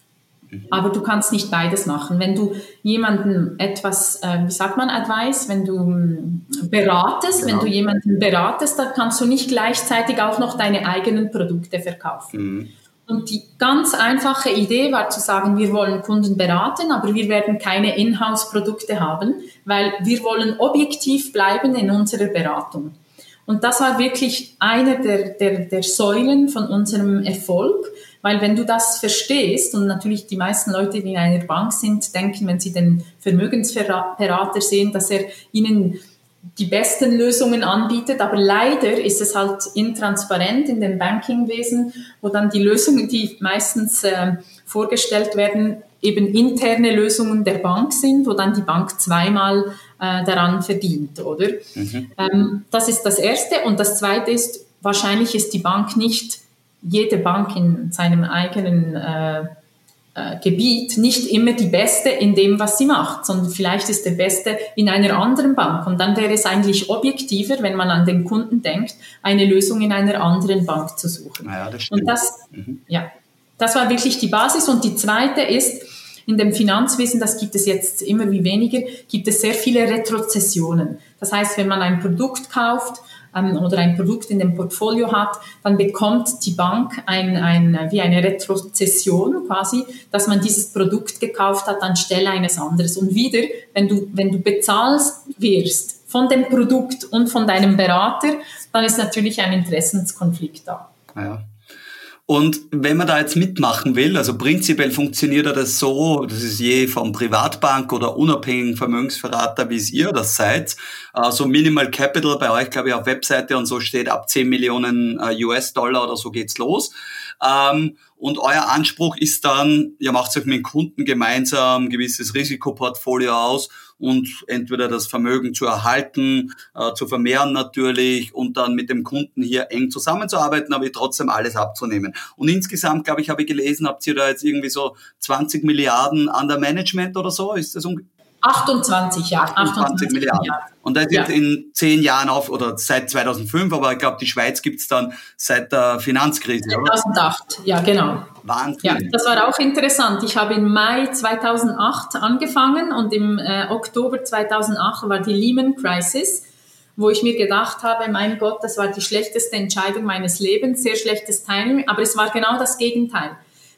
Aber du kannst nicht beides machen. Wenn du jemanden etwas, äh, wie sagt man, Advice, wenn du ähm, beratest, genau. wenn du jemanden beratest, dann kannst du nicht gleichzeitig auch noch deine eigenen Produkte verkaufen. Mhm. Und die ganz einfache Idee war zu sagen, wir wollen Kunden beraten, aber wir werden keine Inhouse-Produkte haben, weil wir wollen objektiv bleiben in unserer Beratung. Und das war wirklich einer der, der, der Säulen von unserem Erfolg, weil wenn du das verstehst und natürlich die meisten Leute, die in einer Bank sind, denken, wenn sie den Vermögensberater sehen, dass er ihnen die besten Lösungen anbietet, aber leider ist es halt intransparent in dem Bankingwesen, wo dann die Lösungen, die meistens äh, vorgestellt werden, eben interne Lösungen der Bank sind, wo dann die Bank zweimal äh, daran verdient, oder? Mhm. Ähm, das ist das Erste. Und das Zweite ist, wahrscheinlich ist die Bank nicht jede Bank in seinem eigenen äh, äh, Gebiet nicht immer die Beste in dem, was sie macht, sondern vielleicht ist der Beste in einer anderen Bank. Und dann wäre es eigentlich objektiver, wenn man an den Kunden denkt, eine Lösung in einer anderen Bank zu suchen. Ja, das stimmt. Und das, mhm. ja, das war wirklich die Basis. Und die zweite ist, in dem Finanzwesen, das gibt es jetzt immer wie weniger, gibt es sehr viele Retrozessionen. Das heißt, wenn man ein Produkt kauft, ähm, oder ein Produkt in dem Portfolio hat, dann bekommt die Bank ein, ein, wie eine Retrozession quasi, dass man dieses Produkt gekauft hat anstelle eines anderes. Und wieder, wenn du, wenn du bezahlst wirst von dem Produkt und von deinem Berater, dann ist natürlich ein Interessenskonflikt da. Ja. Und wenn man da jetzt mitmachen will, also prinzipiell funktioniert das so, das ist je vom Privatbank oder unabhängigen Vermögensverrater, wie es ihr das seid. Also Minimal Capital bei euch, glaube ich, auf Webseite und so steht ab 10 Millionen äh, US-Dollar oder so geht's los. Ähm, und euer Anspruch ist dann, ihr macht euch mit dem Kunden gemeinsam ein gewisses Risikoportfolio aus und entweder das Vermögen zu erhalten, äh, zu vermehren natürlich und dann mit dem Kunden hier eng zusammenzuarbeiten, aber trotzdem alles abzunehmen. Und insgesamt, glaube ich, habe ich gelesen, habt ihr da jetzt irgendwie so 20 Milliarden an der Management oder so? Ist das? 28, ja. 28, 28 Milliarden. Milliarden. Und das ja. in zehn Jahren auf, oder seit 2005, aber ich glaube, die Schweiz gibt's dann seit der Finanzkrise, 2008, oder? ja, genau. Wahnsinn. Ja, das war auch interessant. Ich habe im Mai 2008 angefangen und im äh, Oktober 2008 war die Lehman Crisis, wo ich mir gedacht habe, mein Gott, das war die schlechteste Entscheidung meines Lebens, sehr schlechtes Timing, aber es war genau das Gegenteil,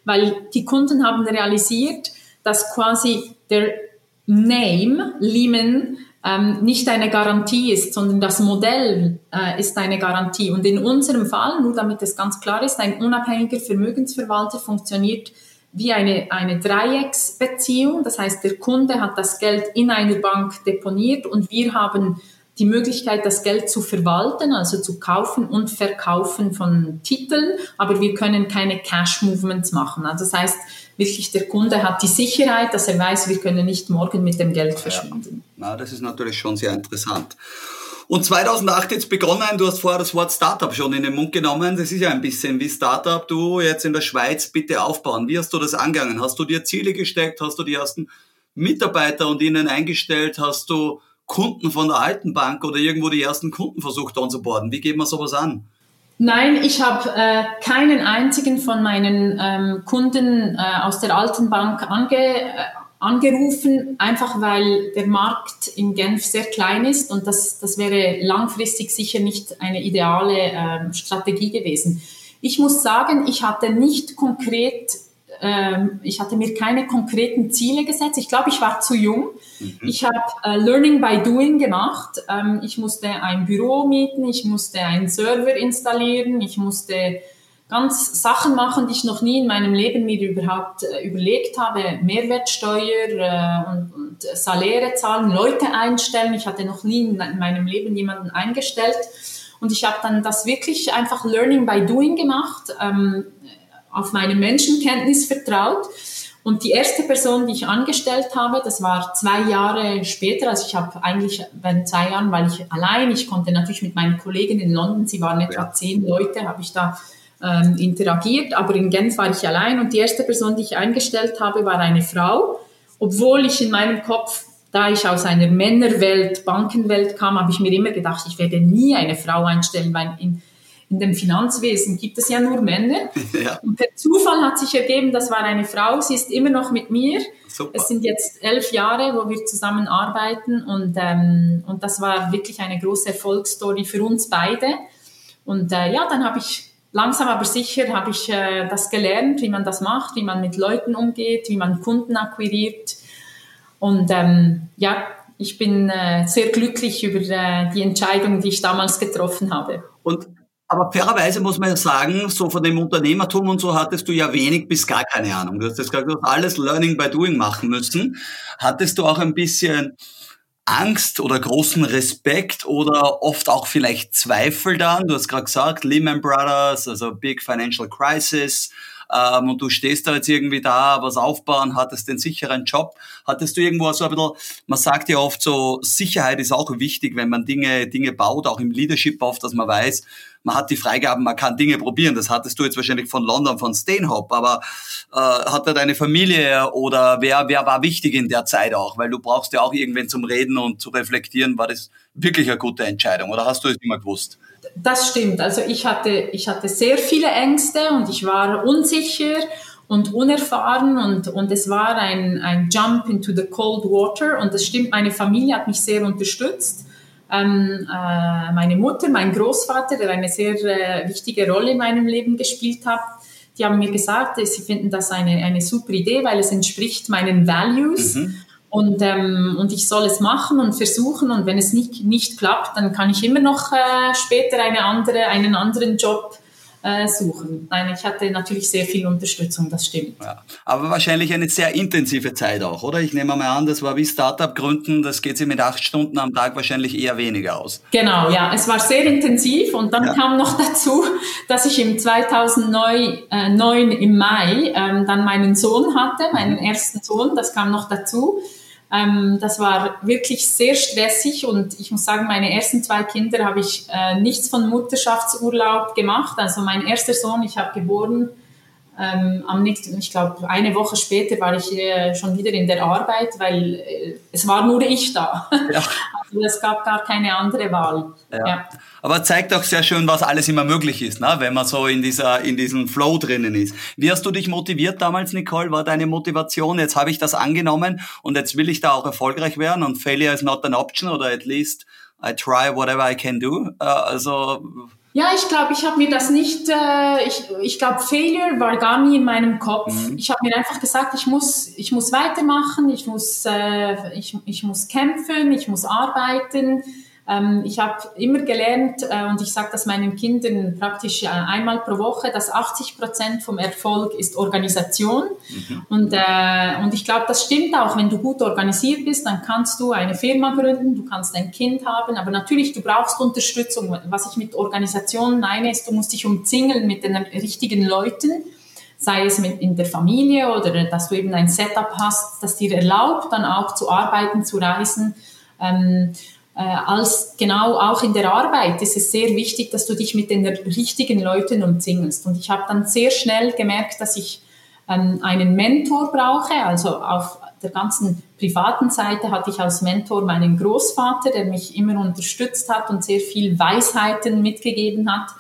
weil die Kunden haben realisiert, dass quasi der Name Lehman ähm, nicht eine Garantie ist, sondern das Modell äh, ist eine Garantie. Und in unserem Fall, nur damit es ganz klar ist, ein unabhängiger Vermögensverwalter funktioniert wie eine, eine Dreiecksbeziehung. Das heißt, der Kunde hat das Geld in einer Bank deponiert und wir haben die Möglichkeit, das Geld zu verwalten, also zu kaufen und verkaufen von Titeln, aber wir können keine Cash-Movements machen. Also das heißt, wirklich der Kunde hat die Sicherheit, dass er weiß, wir können nicht morgen mit dem Geld verschwinden. Ja, Na, das ist natürlich schon sehr interessant. Und 2008 jetzt begonnen, du hast vorher das Wort Startup schon in den Mund genommen. Das ist ja ein bisschen wie Startup. Du jetzt in der Schweiz bitte aufbauen. Wie hast du das angegangen? Hast du dir Ziele gesteckt? Hast du die ersten Mitarbeiter und ihnen eingestellt? Hast du Kunden von der alten Bank oder irgendwo die ersten Kunden versucht anzuborden? Wie geht man sowas an? Nein, ich habe äh, keinen einzigen von meinen ähm, Kunden äh, aus der alten Bank ange, äh, angerufen, einfach weil der Markt in Genf sehr klein ist und das, das wäre langfristig sicher nicht eine ideale äh, Strategie gewesen. Ich muss sagen, ich hatte nicht konkret ähm, ich hatte mir keine konkreten Ziele gesetzt. Ich glaube, ich war zu jung. Mhm. Ich habe äh, Learning by Doing gemacht. Ähm, ich musste ein Büro mieten, ich musste einen Server installieren, ich musste ganz Sachen machen, die ich noch nie in meinem Leben mir überhaupt äh, überlegt habe. Mehrwertsteuer äh, und, und Saläre zahlen, Leute einstellen. Ich hatte noch nie in meinem Leben jemanden eingestellt. Und ich habe dann das wirklich einfach Learning by Doing gemacht, ähm, auf meine Menschenkenntnis vertraut. Und die erste Person, die ich angestellt habe, das war zwei Jahre später. Also ich habe eigentlich bei zwei Jahren, weil ich allein, ich konnte natürlich mit meinen Kollegen in London, sie waren etwa zehn Leute, habe ich da ähm, interagiert, aber in Genf war ich allein und die erste Person, die ich eingestellt habe, war eine Frau, obwohl ich in meinem Kopf, da ich aus einer Männerwelt, Bankenwelt kam, habe ich mir immer gedacht, ich werde nie eine Frau einstellen, weil in, in dem Finanzwesen gibt es ja nur Männer. (laughs) Ja. Und per Zufall hat sich ergeben, das war eine Frau, sie ist immer noch mit mir. Super. Es sind jetzt elf Jahre, wo wir zusammen arbeiten und, ähm, und das war wirklich eine große Erfolgsstory für uns beide. Und äh, ja, dann habe ich langsam aber sicher habe ich äh, das gelernt, wie man das macht, wie man mit Leuten umgeht, wie man Kunden akquiriert. Und ähm, ja, ich bin äh, sehr glücklich über äh, die Entscheidung, die ich damals getroffen habe. Und aber fairerweise muss man ja sagen, so von dem Unternehmertum und so hattest du ja wenig bis gar keine Ahnung. Du hast das gesagt, alles Learning by Doing machen müssen. Hattest du auch ein bisschen Angst oder großen Respekt oder oft auch vielleicht Zweifel dann? Du hast gerade gesagt, Lehman Brothers, also Big Financial Crisis, ähm, und du stehst da jetzt irgendwie da, was aufbauen, hattest den sicheren Job. Hattest du irgendwo so ein bisschen, man sagt ja oft so, Sicherheit ist auch wichtig, wenn man Dinge, Dinge baut, auch im Leadership oft, dass man weiß, man hat die Freigaben, man kann Dinge probieren. Das hattest du jetzt wahrscheinlich von London, von Stanhope, aber äh, hat da deine Familie oder wer, wer war wichtig in der Zeit auch? Weil du brauchst ja auch irgendwen zum Reden und zu reflektieren. War das wirklich eine gute Entscheidung oder hast du es immer gewusst? Das stimmt. Also ich hatte, ich hatte sehr viele Ängste und ich war unsicher und unerfahren und, und es war ein, ein Jump into the cold water und das stimmt, meine Familie hat mich sehr unterstützt ähm, äh, meine Mutter, mein Großvater, der eine sehr äh, wichtige Rolle in meinem Leben gespielt hat, die haben mir gesagt, sie finden das eine, eine super Idee, weil es entspricht meinen Values. Mhm. Und, ähm, und ich soll es machen und versuchen. Und wenn es nicht, nicht klappt, dann kann ich immer noch äh, später eine andere, einen anderen Job äh, suchen. Nein, ich hatte natürlich sehr viel Unterstützung, das stimmt. Ja, aber wahrscheinlich eine sehr intensive Zeit auch, oder? Ich nehme mal an, das war wie Startup gründen, das geht sich mit acht Stunden am Tag wahrscheinlich eher weniger aus. Genau, ja, es war sehr intensiv und dann ja. kam noch (laughs) dazu, dass ich im 2009 äh, im Mai ähm, dann meinen Sohn hatte, meinen mhm. ersten Sohn, das kam noch dazu. Ähm, das war wirklich sehr stressig und ich muss sagen, meine ersten zwei Kinder habe ich äh, nichts von Mutterschaftsurlaub gemacht. Also mein erster Sohn, ich habe geboren ähm, am nächsten, ich glaube, eine Woche später war ich äh, schon wieder in der Arbeit, weil äh, es war nur ich da. Ja. (laughs) Also es gab gar keine andere Wahl. Ja. ja. Aber zeigt auch sehr schön, was alles immer möglich ist, ne? wenn man so in dieser in diesem Flow drinnen ist. Wie hast du dich motiviert damals, Nicole? War deine Motivation? Jetzt habe ich das angenommen und jetzt will ich da auch erfolgreich werden und Failure is not an option oder at least I try whatever I can do. Uh, also ja, ich glaube, ich habe mir das nicht, äh, ich, ich glaube, Failure war gar nie in meinem Kopf. Mhm. Ich habe mir einfach gesagt, ich muss, ich muss weitermachen, ich muss, äh, ich, ich muss kämpfen, ich muss arbeiten. Ähm, ich habe immer gelernt, äh, und ich sage das meinen Kindern praktisch äh, einmal pro Woche, dass 80 Prozent vom Erfolg ist Organisation. Mhm. Und, äh, und ich glaube, das stimmt auch. Wenn du gut organisiert bist, dann kannst du eine Firma gründen, du kannst ein Kind haben, aber natürlich, du brauchst Unterstützung. Was ich mit Organisation meine, ist, du musst dich umzingeln mit den richtigen Leuten sei es mit in der Familie oder dass du eben ein Setup hast, das dir erlaubt, dann auch zu arbeiten, zu reisen. Ähm, äh, als genau auch in der Arbeit ist es sehr wichtig, dass du dich mit den richtigen Leuten umzingelst. Und ich habe dann sehr schnell gemerkt, dass ich ähm, einen Mentor brauche. Also auf der ganzen privaten Seite hatte ich als Mentor meinen Großvater, der mich immer unterstützt hat und sehr viel Weisheiten mitgegeben hat.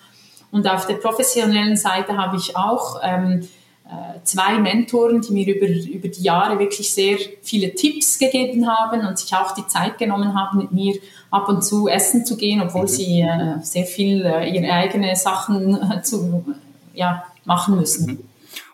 Und auf der professionellen Seite habe ich auch ähm, äh, zwei Mentoren, die mir über, über die Jahre wirklich sehr viele Tipps gegeben haben und sich auch die Zeit genommen haben, mit mir ab und zu essen zu gehen, obwohl mhm. sie äh, sehr viel äh, ihre eigenen Sachen äh, zu ja, machen müssen. Mhm.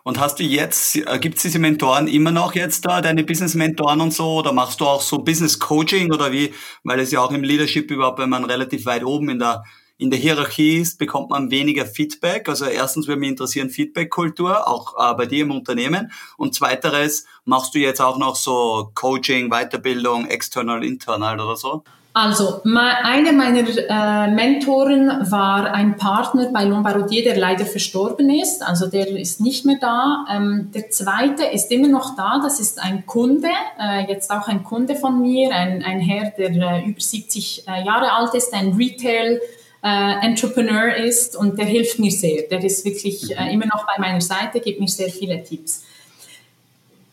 Und hast du jetzt, äh, gibt es diese Mentoren immer noch jetzt da, deine Business-Mentoren und so, oder machst du auch so Business-Coaching oder wie? Weil es ja auch im Leadership überhaupt, wenn man relativ weit oben in der in der Hierarchie ist, bekommt man weniger Feedback. Also erstens würde mich interessieren Feedback-Kultur, auch äh, bei dir im Unternehmen. Und zweiteres, machst du jetzt auch noch so Coaching, Weiterbildung, external, internal oder so? Also, einer meiner äh, Mentoren war ein Partner bei Lombardier, der leider verstorben ist. Also der ist nicht mehr da. Ähm, der zweite ist immer noch da. Das ist ein Kunde, äh, jetzt auch ein Kunde von mir, ein, ein Herr, der äh, über 70 äh, Jahre alt ist, ein Retail. Äh, Entrepreneur ist und der hilft mir sehr. Der ist wirklich äh, immer noch bei meiner Seite, gibt mir sehr viele Tipps.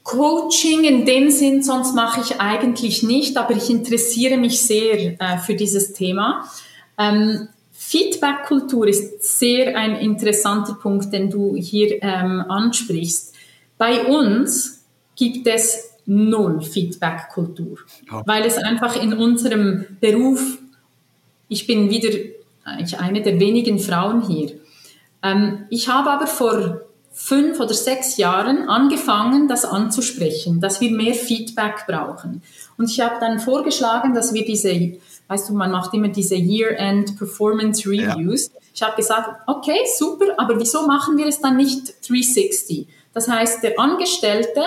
Coaching in dem Sinn, sonst mache ich eigentlich nicht, aber ich interessiere mich sehr äh, für dieses Thema. Ähm, Feedback-Kultur ist sehr ein interessanter Punkt, den du hier ähm, ansprichst. Bei uns gibt es null Feedback-Kultur, ja. weil es einfach in unserem Beruf, ich bin wieder eigentlich eine der wenigen Frauen hier. Ähm, ich habe aber vor fünf oder sechs Jahren angefangen, das anzusprechen, dass wir mehr Feedback brauchen. Und ich habe dann vorgeschlagen, dass wir diese, weißt du, man macht immer diese Year-End Performance Reviews. Ja. Ich habe gesagt, okay, super, aber wieso machen wir es dann nicht 360? Das heißt, der Angestellte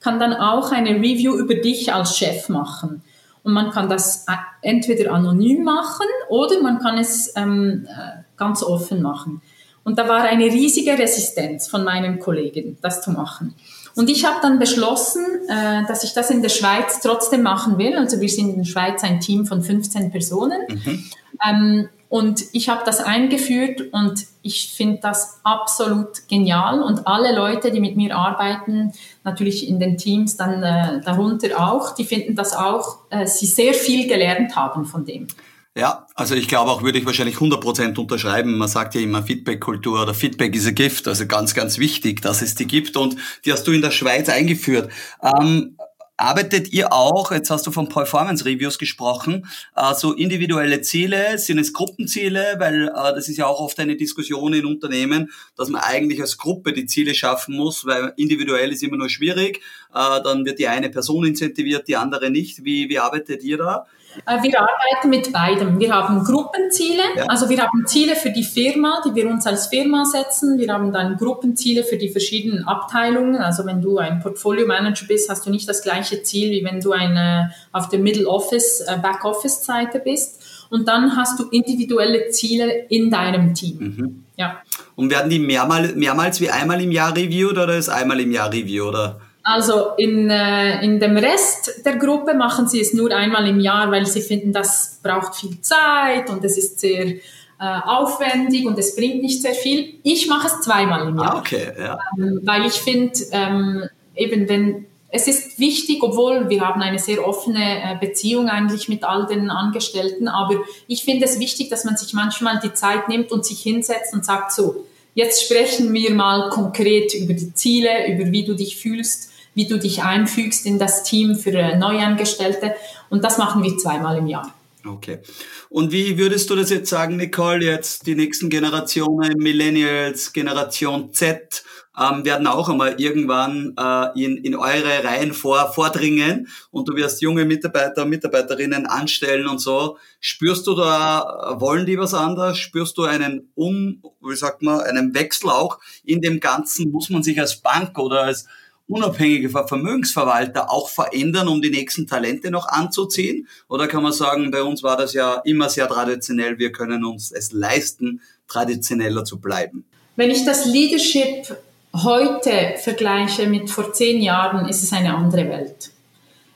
kann dann auch eine Review über dich als Chef machen. Und man kann das äh, entweder anonym machen oder man kann es ähm, äh, ganz offen machen. Und da war eine riesige Resistenz von meinen Kollegen, das zu machen. Und ich habe dann beschlossen, äh, dass ich das in der Schweiz trotzdem machen will. Also wir sind in der Schweiz ein Team von 15 Personen. Mhm. Ähm, und ich habe das eingeführt und ich finde das absolut genial. Und alle Leute, die mit mir arbeiten, natürlich in den Teams dann äh, darunter auch, die finden das auch, äh, sie sehr viel gelernt haben von dem. Ja, also ich glaube auch, würde ich wahrscheinlich 100% unterschreiben. Man sagt ja immer Feedback-Kultur oder Feedback is a gift, also ganz, ganz wichtig, dass es die gibt und die hast du in der Schweiz eingeführt. Ähm, arbeitet ihr auch, jetzt hast du von Performance Reviews gesprochen, äh, so individuelle Ziele, sind es Gruppenziele, weil äh, das ist ja auch oft eine Diskussion in Unternehmen, dass man eigentlich als Gruppe die Ziele schaffen muss, weil individuell ist immer nur schwierig, äh, dann wird die eine Person incentiviert, die andere nicht. Wie, wie arbeitet ihr da? Äh, wir arbeiten mit beidem. Wir haben Gruppenziele, ja. also wir haben Ziele für die Firma, die wir uns als Firma setzen. Wir haben dann Gruppenziele für die verschiedenen Abteilungen. Also wenn du ein Portfolio Manager bist, hast du nicht das gleiche Ziel, wie wenn du eine, auf der Middle Office, äh, Back Office Seite bist. Und dann hast du individuelle Ziele in deinem Team. Mhm. Ja. Und werden die mehrmal, mehrmals wie einmal im Jahr reviewed oder ist einmal im Jahr Review oder? Also in, äh, in dem Rest der Gruppe machen sie es nur einmal im Jahr, weil sie finden, das braucht viel Zeit und es ist sehr äh, aufwendig und es bringt nicht sehr viel. Ich mache es zweimal im Jahr. Ah, okay, ja. Ähm, weil ich finde, ähm, eben wenn es ist wichtig, obwohl wir haben eine sehr offene äh, Beziehung eigentlich mit all den Angestellten, aber ich finde es wichtig, dass man sich manchmal die Zeit nimmt und sich hinsetzt und sagt so, jetzt sprechen wir mal konkret über die Ziele, über wie du dich fühlst wie du dich einfügst in das Team für Neuangestellte. Und das machen wir zweimal im Jahr. Okay. Und wie würdest du das jetzt sagen, Nicole, jetzt die nächsten Generationen, Millennials, Generation Z, ähm, werden auch einmal irgendwann äh, in, in eure Reihen vor, vordringen und du wirst junge Mitarbeiter und Mitarbeiterinnen anstellen und so. Spürst du da, wollen die was anderes? Spürst du einen um, wie sagt man, einen Wechsel auch in dem Ganzen? Muss man sich als Bank oder als unabhängige Vermögensverwalter auch verändern, um die nächsten Talente noch anzuziehen? Oder kann man sagen, bei uns war das ja immer sehr traditionell, wir können uns es leisten, traditioneller zu bleiben? Wenn ich das Leadership heute vergleiche mit vor zehn Jahren, ist es eine andere Welt.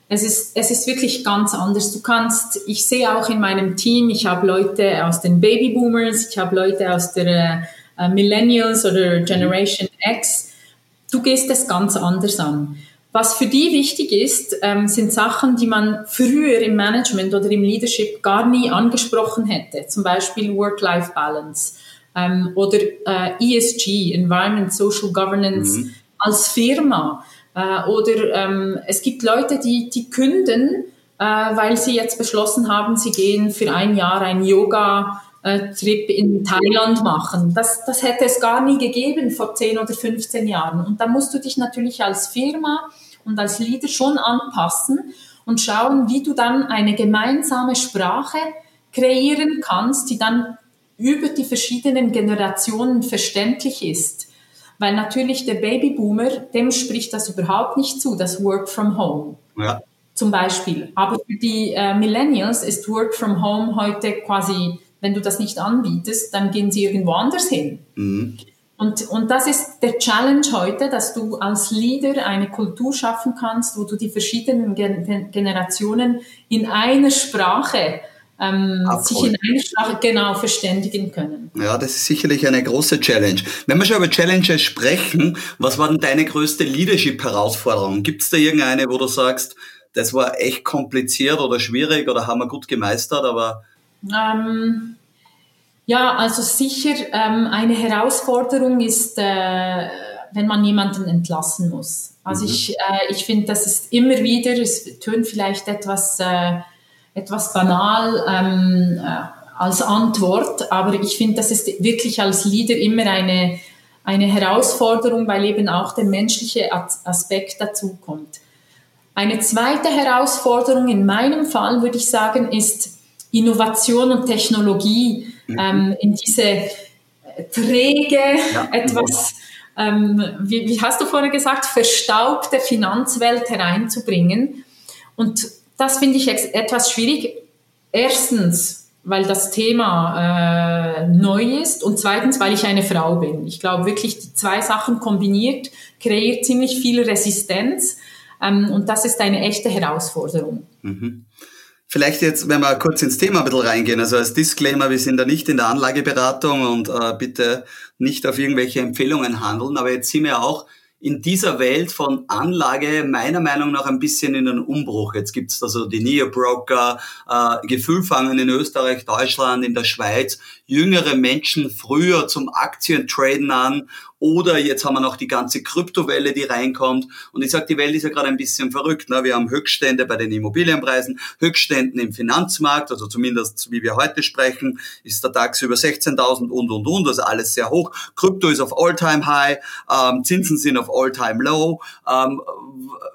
Es ist, es ist wirklich ganz anders. Du kannst, ich sehe auch in meinem Team, ich habe Leute aus den Babyboomers, ich habe Leute aus der äh, Millennials oder Generation X, du gehst es ganz anders an. Was für die wichtig ist, ähm, sind Sachen, die man früher im Management oder im Leadership gar nie angesprochen hätte. Zum Beispiel Work-Life-Balance ähm, oder äh, ESG, Environment, Social Governance mhm. als Firma. Äh, oder ähm, es gibt Leute, die, die künden, äh, weil sie jetzt beschlossen haben, sie gehen für ein Jahr ein Yoga äh, Trip in Thailand machen. Das, das hätte es gar nie gegeben vor 10 oder 15 Jahren. Und da musst du dich natürlich als Firma und als Leader schon anpassen und schauen, wie du dann eine gemeinsame Sprache kreieren kannst, die dann über die verschiedenen Generationen verständlich ist. Weil natürlich der Babyboomer, dem spricht das überhaupt nicht zu, das Work from Home. Ja. Zum Beispiel. Aber für die äh, Millennials ist Work from Home heute quasi, wenn du das nicht anbietest, dann gehen sie irgendwo anders hin. Mhm. Und, und das ist der Challenge heute, dass du als Leader eine Kultur schaffen kannst, wo du die verschiedenen Gen Generationen in einer Sprache ähm, sich in einer Sprache genau verständigen können. Ja, das ist sicherlich eine große Challenge. Wenn wir schon über Challenges sprechen, was war denn deine größte Leadership-Herausforderung? Gibt es da irgendeine, wo du sagst, das war echt kompliziert oder schwierig oder haben wir gut gemeistert, aber... Ähm, ja, also sicher ähm, eine Herausforderung ist, äh, wenn man jemanden entlassen muss. Also mhm. ich, äh, ich finde, das ist immer wieder, es tönt vielleicht etwas, äh, etwas banal ähm, äh, als Antwort, aber ich finde, das ist wirklich als Leader immer eine, eine Herausforderung, weil eben auch der menschliche Aspekt dazu kommt. Eine zweite Herausforderung in meinem Fall, würde ich sagen, ist Innovation und Technologie mhm. ähm, in diese träge, ja. etwas, ähm, wie, wie hast du vorher gesagt, verstaubte Finanzwelt hereinzubringen. Und das finde ich etwas schwierig. Erstens, weil das Thema äh, neu ist und zweitens, weil ich eine Frau bin. Ich glaube wirklich, die zwei Sachen kombiniert kreiert ziemlich viel Resistenz ähm, und das ist eine echte Herausforderung. Mhm. Vielleicht jetzt, wenn wir kurz ins Thema ein bisschen reingehen, also als Disclaimer, wir sind da nicht in der Anlageberatung und äh, bitte nicht auf irgendwelche Empfehlungen handeln, aber jetzt sind wir auch in dieser Welt von Anlage meiner Meinung nach ein bisschen in einen Umbruch. Jetzt gibt's da so die Neo-Broker, äh, Gefühlfangen in Österreich, Deutschland, in der Schweiz, jüngere Menschen früher zum Aktientraden an oder jetzt haben wir noch die ganze Kryptowelle, die reinkommt. Und ich sage, die Welt ist ja gerade ein bisschen verrückt. Ne? Wir haben Höchststände bei den Immobilienpreisen, Höchstständen im Finanzmarkt, also zumindest wie wir heute sprechen, ist der DAX über 16.000 und, und, und, also alles sehr hoch. Krypto ist auf All-Time-High, ähm, Zinsen sind auf All-Time-Low. Ähm,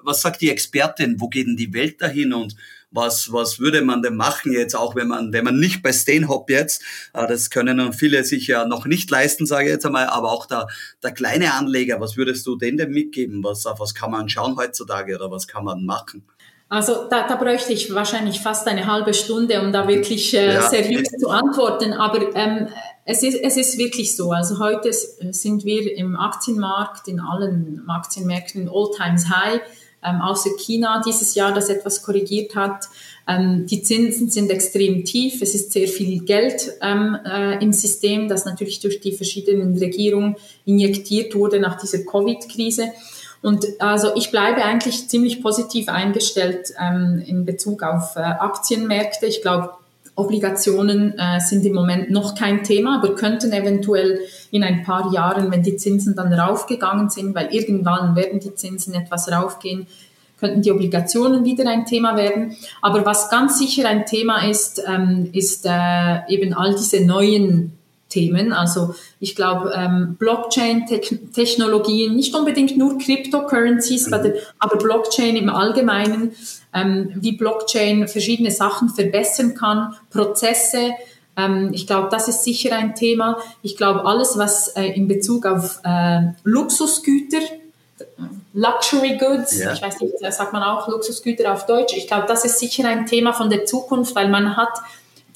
was sagt die Expertin? Wo geht denn die Welt dahin? Und was, was würde man denn machen jetzt, auch wenn man, wenn man nicht bei Stainhop jetzt, äh, das können viele sich ja noch nicht leisten, sage ich jetzt einmal, aber auch der, der kleine Anleger, was würdest du denn denn mitgeben? Was, auf was kann man schauen heutzutage oder was kann man machen? Also da, da bräuchte ich wahrscheinlich fast eine halbe Stunde, um da wirklich äh, ja. seriös zu antworten. Aber ähm, es, ist, es ist wirklich so. Also heute sind wir im Aktienmarkt, in allen Aktienmärkten All-Times-High ähm, außer China dieses Jahr, das etwas korrigiert hat. Ähm, die Zinsen sind extrem tief. Es ist sehr viel Geld ähm, äh, im System, das natürlich durch die verschiedenen Regierungen injektiert wurde nach dieser Covid-Krise. Und also ich bleibe eigentlich ziemlich positiv eingestellt ähm, in Bezug auf äh, Aktienmärkte. Ich glaube, Obligationen äh, sind im Moment noch kein Thema, aber könnten eventuell in ein paar Jahren, wenn die Zinsen dann raufgegangen sind, weil irgendwann werden die Zinsen etwas raufgehen, könnten die Obligationen wieder ein Thema werden. Aber was ganz sicher ein Thema ist, ähm, ist äh, eben all diese neuen Themen. Also ich glaube, ähm, Blockchain-Technologien, nicht unbedingt nur Cryptocurrencies, mhm. aber Blockchain im Allgemeinen, ähm, wie Blockchain verschiedene Sachen verbessern kann, Prozesse. Ähm, ich glaube, das ist sicher ein Thema. Ich glaube, alles, was äh, in Bezug auf äh, Luxusgüter, Luxury Goods, ja. ich weiß nicht, sagt man auch Luxusgüter auf Deutsch. Ich glaube, das ist sicher ein Thema von der Zukunft, weil man hat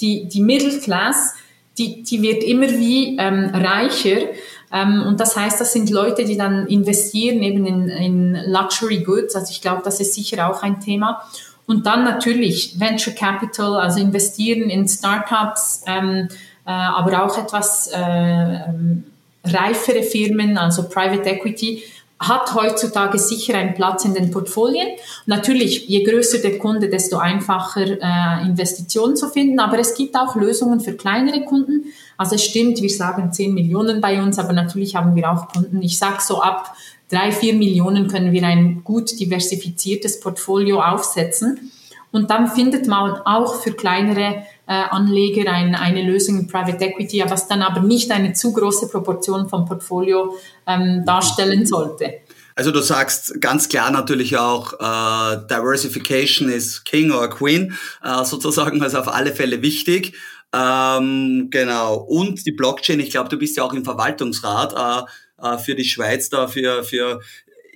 die, die Middle Class, die, die wird immer wie ähm, reicher. Ähm, und das heißt, das sind Leute, die dann investieren eben in, in Luxury Goods. Also ich glaube, das ist sicher auch ein Thema. Und dann natürlich Venture Capital, also investieren in Startups, ähm, äh, aber auch etwas äh, ähm, reifere Firmen, also Private Equity hat heutzutage sicher einen Platz in den Portfolien. Natürlich, je größer der Kunde, desto einfacher äh, Investitionen zu finden. Aber es gibt auch Lösungen für kleinere Kunden. Also es stimmt, wir sagen 10 Millionen bei uns, aber natürlich haben wir auch Kunden. Ich sage so ab drei, vier Millionen können wir ein gut diversifiziertes Portfolio aufsetzen. Und dann findet man auch für kleinere Anleger ein, eine Lösung in Private Equity, was dann aber nicht eine zu große Proportion vom Portfolio ähm, darstellen sollte. Also du sagst ganz klar natürlich auch, äh, Diversification is King or Queen, äh, sozusagen, also auf alle Fälle wichtig. Ähm, genau. Und die Blockchain, ich glaube, du bist ja auch im Verwaltungsrat äh, äh, für die Schweiz da, für, für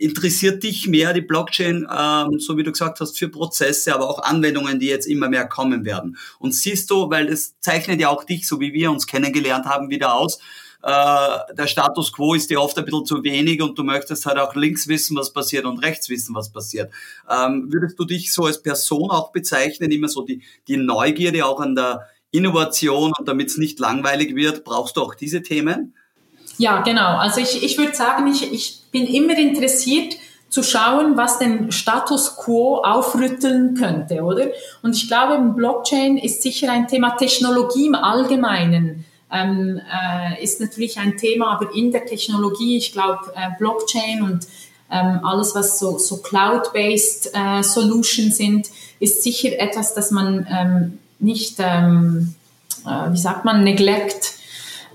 interessiert dich mehr die Blockchain, ähm, so wie du gesagt hast, für Prozesse, aber auch Anwendungen, die jetzt immer mehr kommen werden. Und siehst du, weil es zeichnet ja auch dich, so wie wir uns kennengelernt haben, wieder aus, äh, der Status quo ist dir oft ein bisschen zu wenig und du möchtest halt auch links wissen, was passiert und rechts wissen, was passiert. Ähm, würdest du dich so als Person auch bezeichnen, immer so die, die Neugierde auch an der Innovation und damit es nicht langweilig wird, brauchst du auch diese Themen? Ja, genau. Also ich, ich würde sagen, ich, ich bin immer interessiert zu schauen, was den Status quo aufrütteln könnte, oder? Und ich glaube, Blockchain ist sicher ein Thema Technologie im Allgemeinen ähm, äh, ist natürlich ein Thema, aber in der Technologie, ich glaube, äh, Blockchain und ähm, alles, was so, so Cloud-based äh, Solutions sind, ist sicher etwas, das man ähm, nicht, ähm, äh, wie sagt man, neglect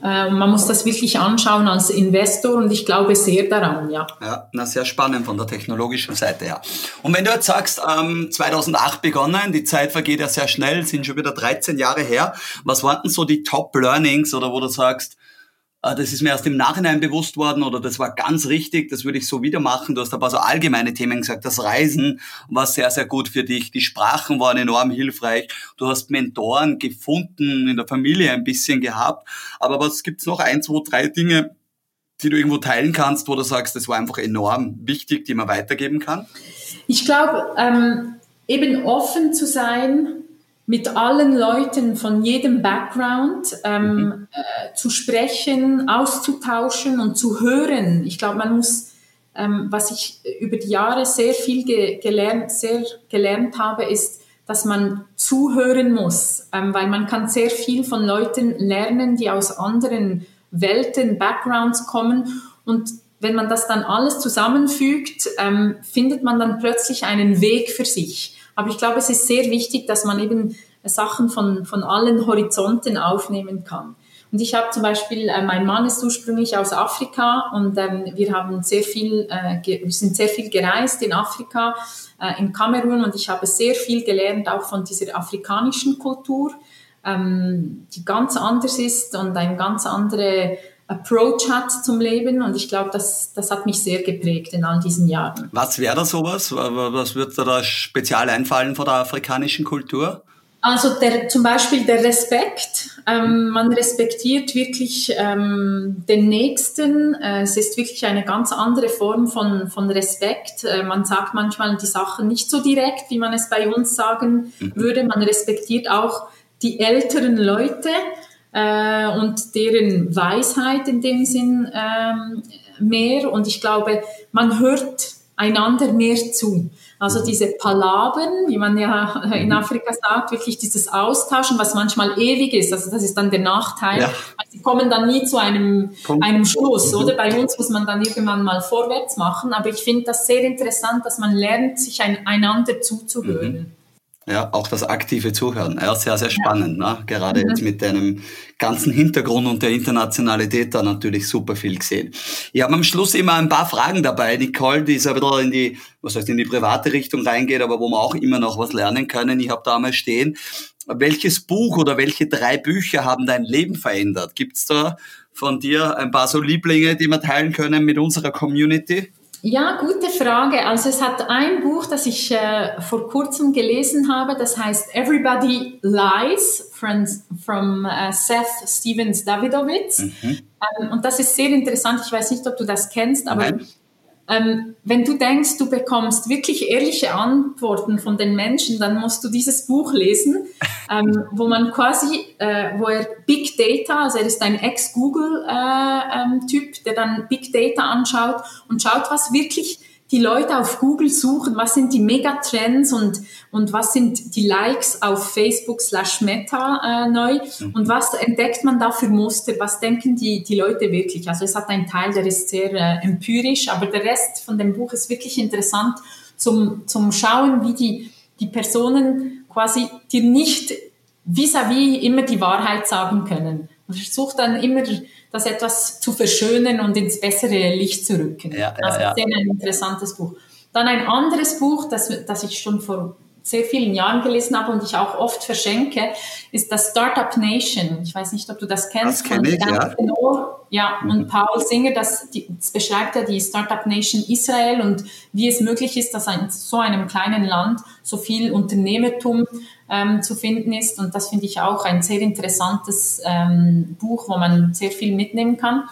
äh, man muss das wirklich anschauen als Investor und ich glaube sehr daran, ja. Ja, na, sehr spannend von der technologischen Seite her. Und wenn du jetzt sagst, ähm, 2008 begonnen, die Zeit vergeht ja sehr schnell, sind schon wieder 13 Jahre her. Was waren denn so die Top Learnings oder wo du sagst, das ist mir erst im Nachhinein bewusst worden oder das war ganz richtig, das würde ich so wieder machen. Du hast paar so allgemeine Themen gesagt. Das Reisen war sehr, sehr gut für dich. Die Sprachen waren enorm hilfreich. Du hast Mentoren gefunden, in der Familie ein bisschen gehabt. Aber was gibt's noch? Ein, zwei, drei Dinge, die du irgendwo teilen kannst, wo du sagst, das war einfach enorm wichtig, die man weitergeben kann? Ich glaube, ähm, eben offen zu sein, mit allen Leuten von jedem Background ähm, mhm. äh, zu sprechen, auszutauschen und zu hören. Ich glaube, man muss, ähm, was ich über die Jahre sehr viel ge gelernt, sehr gelernt habe, ist, dass man zuhören muss, ähm, weil man kann sehr viel von Leuten lernen, die aus anderen Welten, Backgrounds kommen und wenn man das dann alles zusammenfügt, ähm, findet man dann plötzlich einen Weg für sich. Aber ich glaube, es ist sehr wichtig, dass man eben Sachen von, von allen Horizonten aufnehmen kann. Und ich habe zum Beispiel, äh, mein Mann ist ursprünglich aus Afrika und ähm, wir haben sehr viel, äh, wir sind sehr viel gereist in Afrika, äh, in Kamerun und ich habe sehr viel gelernt auch von dieser afrikanischen Kultur, ähm, die ganz anders ist und ein ganz andere Approach hat zum Leben und ich glaube, das, das hat mich sehr geprägt in all diesen Jahren. Was wäre da sowas? Was wird da speziell einfallen von der afrikanischen Kultur? Also der, zum Beispiel der Respekt. Ähm, man respektiert wirklich ähm, den Nächsten. Äh, es ist wirklich eine ganz andere Form von, von Respekt. Äh, man sagt manchmal die Sachen nicht so direkt, wie man es bei uns sagen mhm. würde. Man respektiert auch die älteren Leute äh, und deren Weisheit in dem Sinn ähm, mehr. Und ich glaube, man hört einander mehr zu. Also mhm. diese Palabern, wie man ja in mhm. Afrika sagt, wirklich dieses Austauschen, was manchmal ewig ist. Also das ist dann der Nachteil. Ja. Sie kommen dann nie zu einem, einem Schluss, mhm. oder? Bei uns muss man dann irgendwann mal vorwärts machen. Aber ich finde das sehr interessant, dass man lernt, sich ein, einander zuzuhören. Mhm. Ja, auch das aktive Zuhören. Ja, sehr, sehr spannend. Ne? Gerade mhm. jetzt mit deinem ganzen Hintergrund und der Internationalität da natürlich super viel gesehen. Ich habe am Schluss immer ein paar Fragen dabei, Nicole, die so ein bisschen in die, was heißt, in die private Richtung reingeht, aber wo wir auch immer noch was lernen können. Ich habe da einmal stehen, welches Buch oder welche drei Bücher haben dein Leben verändert? Gibt's da von dir ein paar so Lieblinge, die wir teilen können mit unserer Community? Ja, gute Frage. Also es hat ein Buch, das ich äh, vor kurzem gelesen habe, das heißt Everybody Lies from, from uh, Seth Stevens Davidowitz. Mhm. Ähm, und das ist sehr interessant. Ich weiß nicht, ob du das kennst, aber Nein. Ähm, wenn du denkst, du bekommst wirklich ehrliche Antworten von den Menschen, dann musst du dieses Buch lesen, (laughs) ähm, wo man quasi, äh, wo er Big Data, also er ist ein Ex-Google-Typ, äh, ähm, der dann Big Data anschaut und schaut, was wirklich die Leute auf Google suchen, was sind die Megatrends und, und was sind die Likes auf Facebook slash Meta äh, neu mhm. und was entdeckt man da für Muster, was denken die, die Leute wirklich. Also es hat einen Teil, der ist sehr äh, empirisch, aber der Rest von dem Buch ist wirklich interessant zum, zum Schauen, wie die, die Personen quasi dir nicht vis-à-vis -vis immer die Wahrheit sagen können. Man versucht dann immer, das etwas zu verschönen und ins bessere Licht zu rücken. Ja, ja, also ja. ein interessantes Buch. Dann ein anderes Buch, das, das ich schon vor sehr vielen Jahren gelesen habe und ich auch oft verschenke, ist das Startup Nation. Ich weiß nicht, ob du das kennst. Das kenne ich, ja. ja, mhm. und Paul Singer, das, die, das beschreibt ja die Startup Nation Israel und wie es möglich ist, dass in so einem kleinen Land so viel Unternehmertum ähm, zu finden ist. Und das finde ich auch ein sehr interessantes ähm, Buch, wo man sehr viel mitnehmen kann.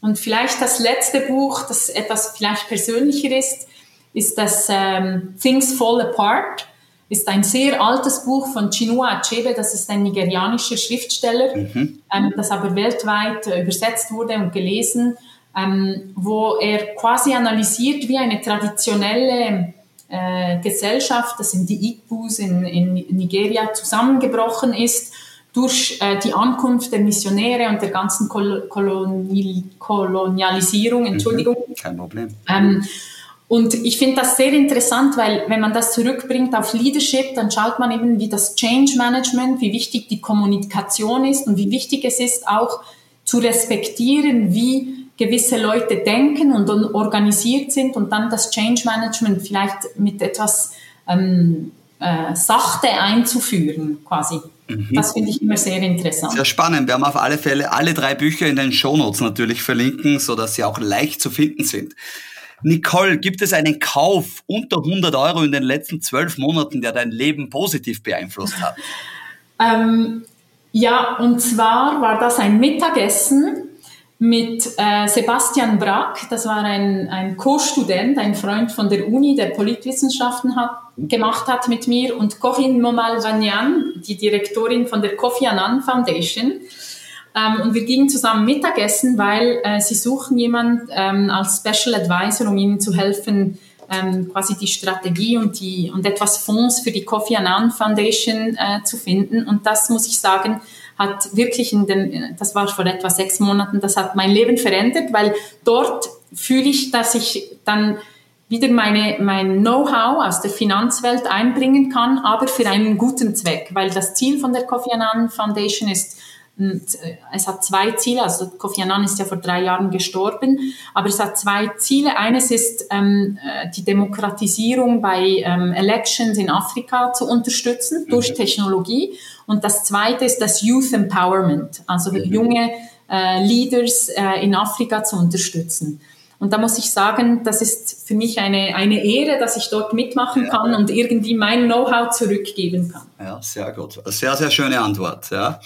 Und vielleicht das letzte Buch, das etwas vielleicht persönlicher ist, ist das ähm, Things Fall Apart. Ist ein sehr altes Buch von Chinua Achebe, das ist ein nigerianischer Schriftsteller, mhm. ähm, das aber weltweit äh, übersetzt wurde und gelesen, ähm, wo er quasi analysiert, wie eine traditionelle äh, Gesellschaft, das sind die Igbus in, in Nigeria, zusammengebrochen ist durch äh, die Ankunft der Missionäre und der ganzen Kol Kolonial Kolonialisierung. Entschuldigung. Mhm, kein Problem. Ähm, und ich finde das sehr interessant, weil wenn man das zurückbringt auf Leadership, dann schaut man eben, wie das Change Management, wie wichtig die Kommunikation ist und wie wichtig es ist, auch zu respektieren, wie gewisse Leute denken und organisiert sind und dann das Change Management vielleicht mit etwas ähm, äh, sachte einzuführen, quasi. Mhm. Das finde ich immer sehr interessant. Sehr spannend. Wir haben auf alle Fälle alle drei Bücher in den Shownotes natürlich verlinken, sodass sie auch leicht zu finden sind. Nicole, gibt es einen Kauf unter 100 Euro in den letzten zwölf Monaten, der dein Leben positiv beeinflusst hat? (laughs) Ähm, ja, und zwar war das ein Mittagessen mit äh, Sebastian Brack. Das war ein, ein Co-Student, ein Freund von der Uni, der Politwissenschaften hat, gemacht hat mit mir, und Corinne Momal Vanyan, die Direktorin von der Kofi Annan Foundation. Ähm, und wir gingen zusammen Mittagessen, weil äh, sie suchen jemand ähm, als Special Advisor, um ihnen zu helfen, ähm, quasi die Strategie und, die, und etwas Fonds für die Kofi Annan Foundation äh, zu finden. Und das muss ich sagen, hat wirklich in den, das war vor etwa sechs Monaten, das hat mein Leben verändert, weil dort fühle ich, dass ich dann wieder meine, mein Know-how aus der Finanzwelt einbringen kann, aber für einen guten Zweck, weil das Ziel von der Kofi Annan Foundation ist, es hat zwei Ziele, also Kofi Annan ist ja vor drei Jahren gestorben, aber es hat zwei Ziele. Eines ist, ähm, äh, die Demokratisierung bei ähm, Elections in Afrika zu unterstützen durch mhm. Technologie. Und das zweite ist das Youth Empowerment, also mhm. junge äh, Leaders äh, in Afrika zu unterstützen. Und da muss ich sagen, das ist für mich eine, eine Ehre, dass ich dort mitmachen kann ja. und irgendwie mein Know-how zurückgeben kann. Ja, sehr gut. Sehr, sehr schöne Antwort. Ja.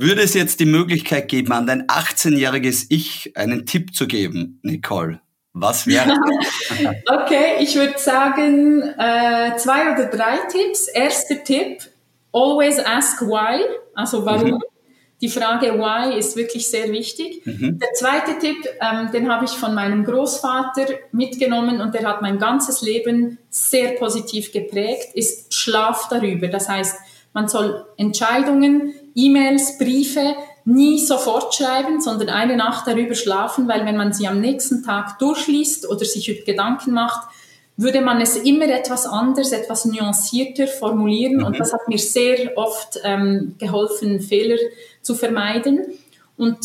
Würde es jetzt die Möglichkeit geben, an dein 18-jähriges Ich einen Tipp zu geben, Nicole? Was wäre? (laughs) okay, ich würde sagen äh, zwei oder drei Tipps. Erster Tipp: Always ask why. Also warum? Mhm. Die Frage why ist wirklich sehr wichtig. Mhm. Der zweite Tipp, ähm, den habe ich von meinem Großvater mitgenommen und der hat mein ganzes Leben sehr positiv geprägt, ist Schlaf darüber. Das heißt, man soll Entscheidungen E-Mails, Briefe nie sofort schreiben, sondern eine Nacht darüber schlafen, weil wenn man sie am nächsten Tag durchliest oder sich Gedanken macht, würde man es immer etwas anders, etwas nuancierter formulieren. Mhm. Und das hat mir sehr oft ähm, geholfen, Fehler zu vermeiden. Und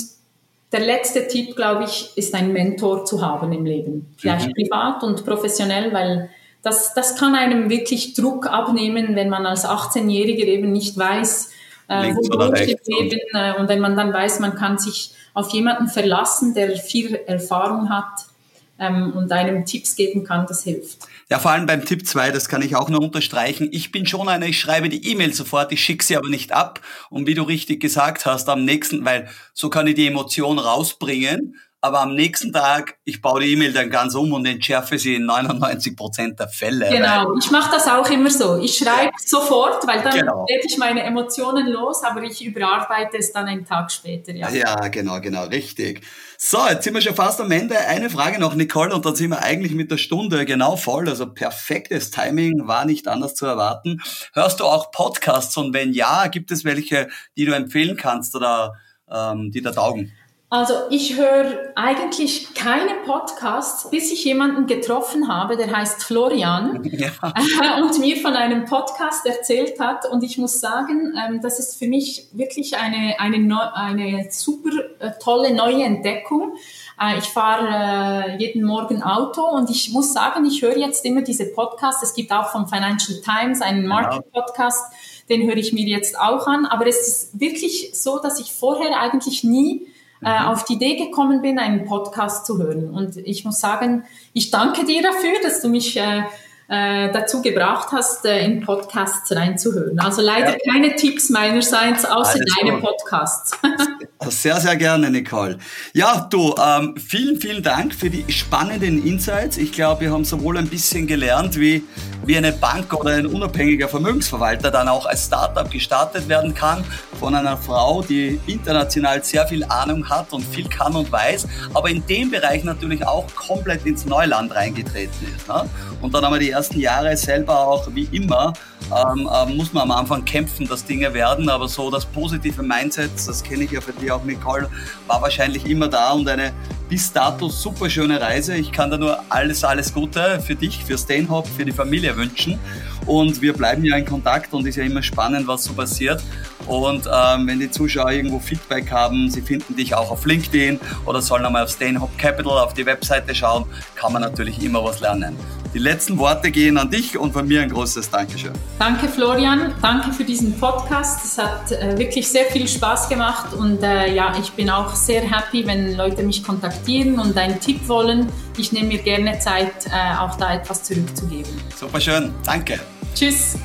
der letzte Tipp, glaube ich, ist ein Mentor zu haben im Leben. Vielleicht mhm. privat und professionell, weil das, das kann einem wirklich Druck abnehmen, wenn man als 18-Jähriger eben nicht weiß, äh, wo rechts leben. Äh, und wenn man dann weiß, man kann sich auf jemanden verlassen, der viel Erfahrung hat ähm, und einem Tipps geben kann, das hilft. Ja, vor allem beim Tipp 2, das kann ich auch nur unterstreichen. Ich bin schon einer, ich schreibe die E-Mail sofort, ich schicke sie aber nicht ab. Und wie du richtig gesagt hast, am nächsten, weil so kann ich die Emotion rausbringen aber am nächsten Tag, ich baue die E-Mail dann ganz um und entschärfe sie in 99 Prozent der Fälle. Genau, ich mache das auch immer so. Ich schreibe ja. sofort, weil dann genau. werde ich meine Emotionen los, aber ich überarbeite es dann einen Tag später. Ja. ja, genau, genau, richtig. So, jetzt sind wir schon fast am Ende. Eine Frage noch, Nicole, und dann sind wir eigentlich mit der Stunde genau voll. Also perfektes Timing, war nicht anders zu erwarten. Hörst du auch Podcasts und wenn ja, gibt es welche, die du empfehlen kannst oder ähm, die da taugen? Also ich höre eigentlich keine Podcasts, bis ich jemanden getroffen habe, der heißt Florian (laughs) ja. und mir von einem Podcast erzählt hat. Und ich muss sagen, ähm, das ist für mich wirklich eine, eine, eine super äh, tolle neue Entdeckung. Äh, ich fahre äh, jeden Morgen Auto und ich muss sagen, ich höre jetzt immer diese Podcasts. Es gibt auch vom Financial Times einen genau. Market-Podcast, den höre ich mir jetzt auch an. Aber es ist wirklich so, dass ich vorher eigentlich nie äh, mhm. auf die Idee gekommen bin, einen Podcast zu hören. Und ich muss sagen, ich danke dir dafür, dass du mich äh, äh, dazu gebracht hast, äh, in Podcasts reinzuhören. Also leider ja. keine Tipps meinerseits, außer Alles deine gut. Podcasts. (laughs) Sehr, sehr gerne, Nicole. Ja, du, ähm, vielen, vielen Dank für die spannenden Insights. Ich glaube, wir haben sowohl ein bisschen gelernt, wie, wie eine Bank oder ein unabhängiger Vermögensverwalter dann auch als Startup gestartet werden kann von einer Frau, die international sehr viel Ahnung hat und viel kann und weiß, aber in dem Bereich natürlich auch komplett ins Neuland reingetreten ist. Ne? Und dann haben wir die ersten Jahre selber auch wie immer ähm, ähm, muss man am Anfang kämpfen, dass Dinge werden, aber so das positive Mindset, das kenne ich ja für dich auch, Nicole, war wahrscheinlich immer da und eine bis dato super schöne Reise. Ich kann da nur alles, alles Gute für dich, für Stanhope, für die Familie wünschen. Und wir bleiben ja in Kontakt und ist ja immer spannend, was so passiert. Und ähm, wenn die Zuschauer irgendwo Feedback haben, sie finden dich auch auf LinkedIn oder sollen einmal auf Stanhope Capital auf die Webseite schauen, kann man natürlich immer was lernen. Die letzten Worte gehen an dich und von mir ein großes Dankeschön. Danke Florian, danke für diesen Podcast. Es hat äh, wirklich sehr viel Spaß gemacht und äh, ja, ich bin auch sehr happy, wenn Leute mich kontaktieren und einen Tipp wollen. Ich nehme mir gerne Zeit, äh, auch da etwas zurückzugeben. Super schön, danke. Tschüss.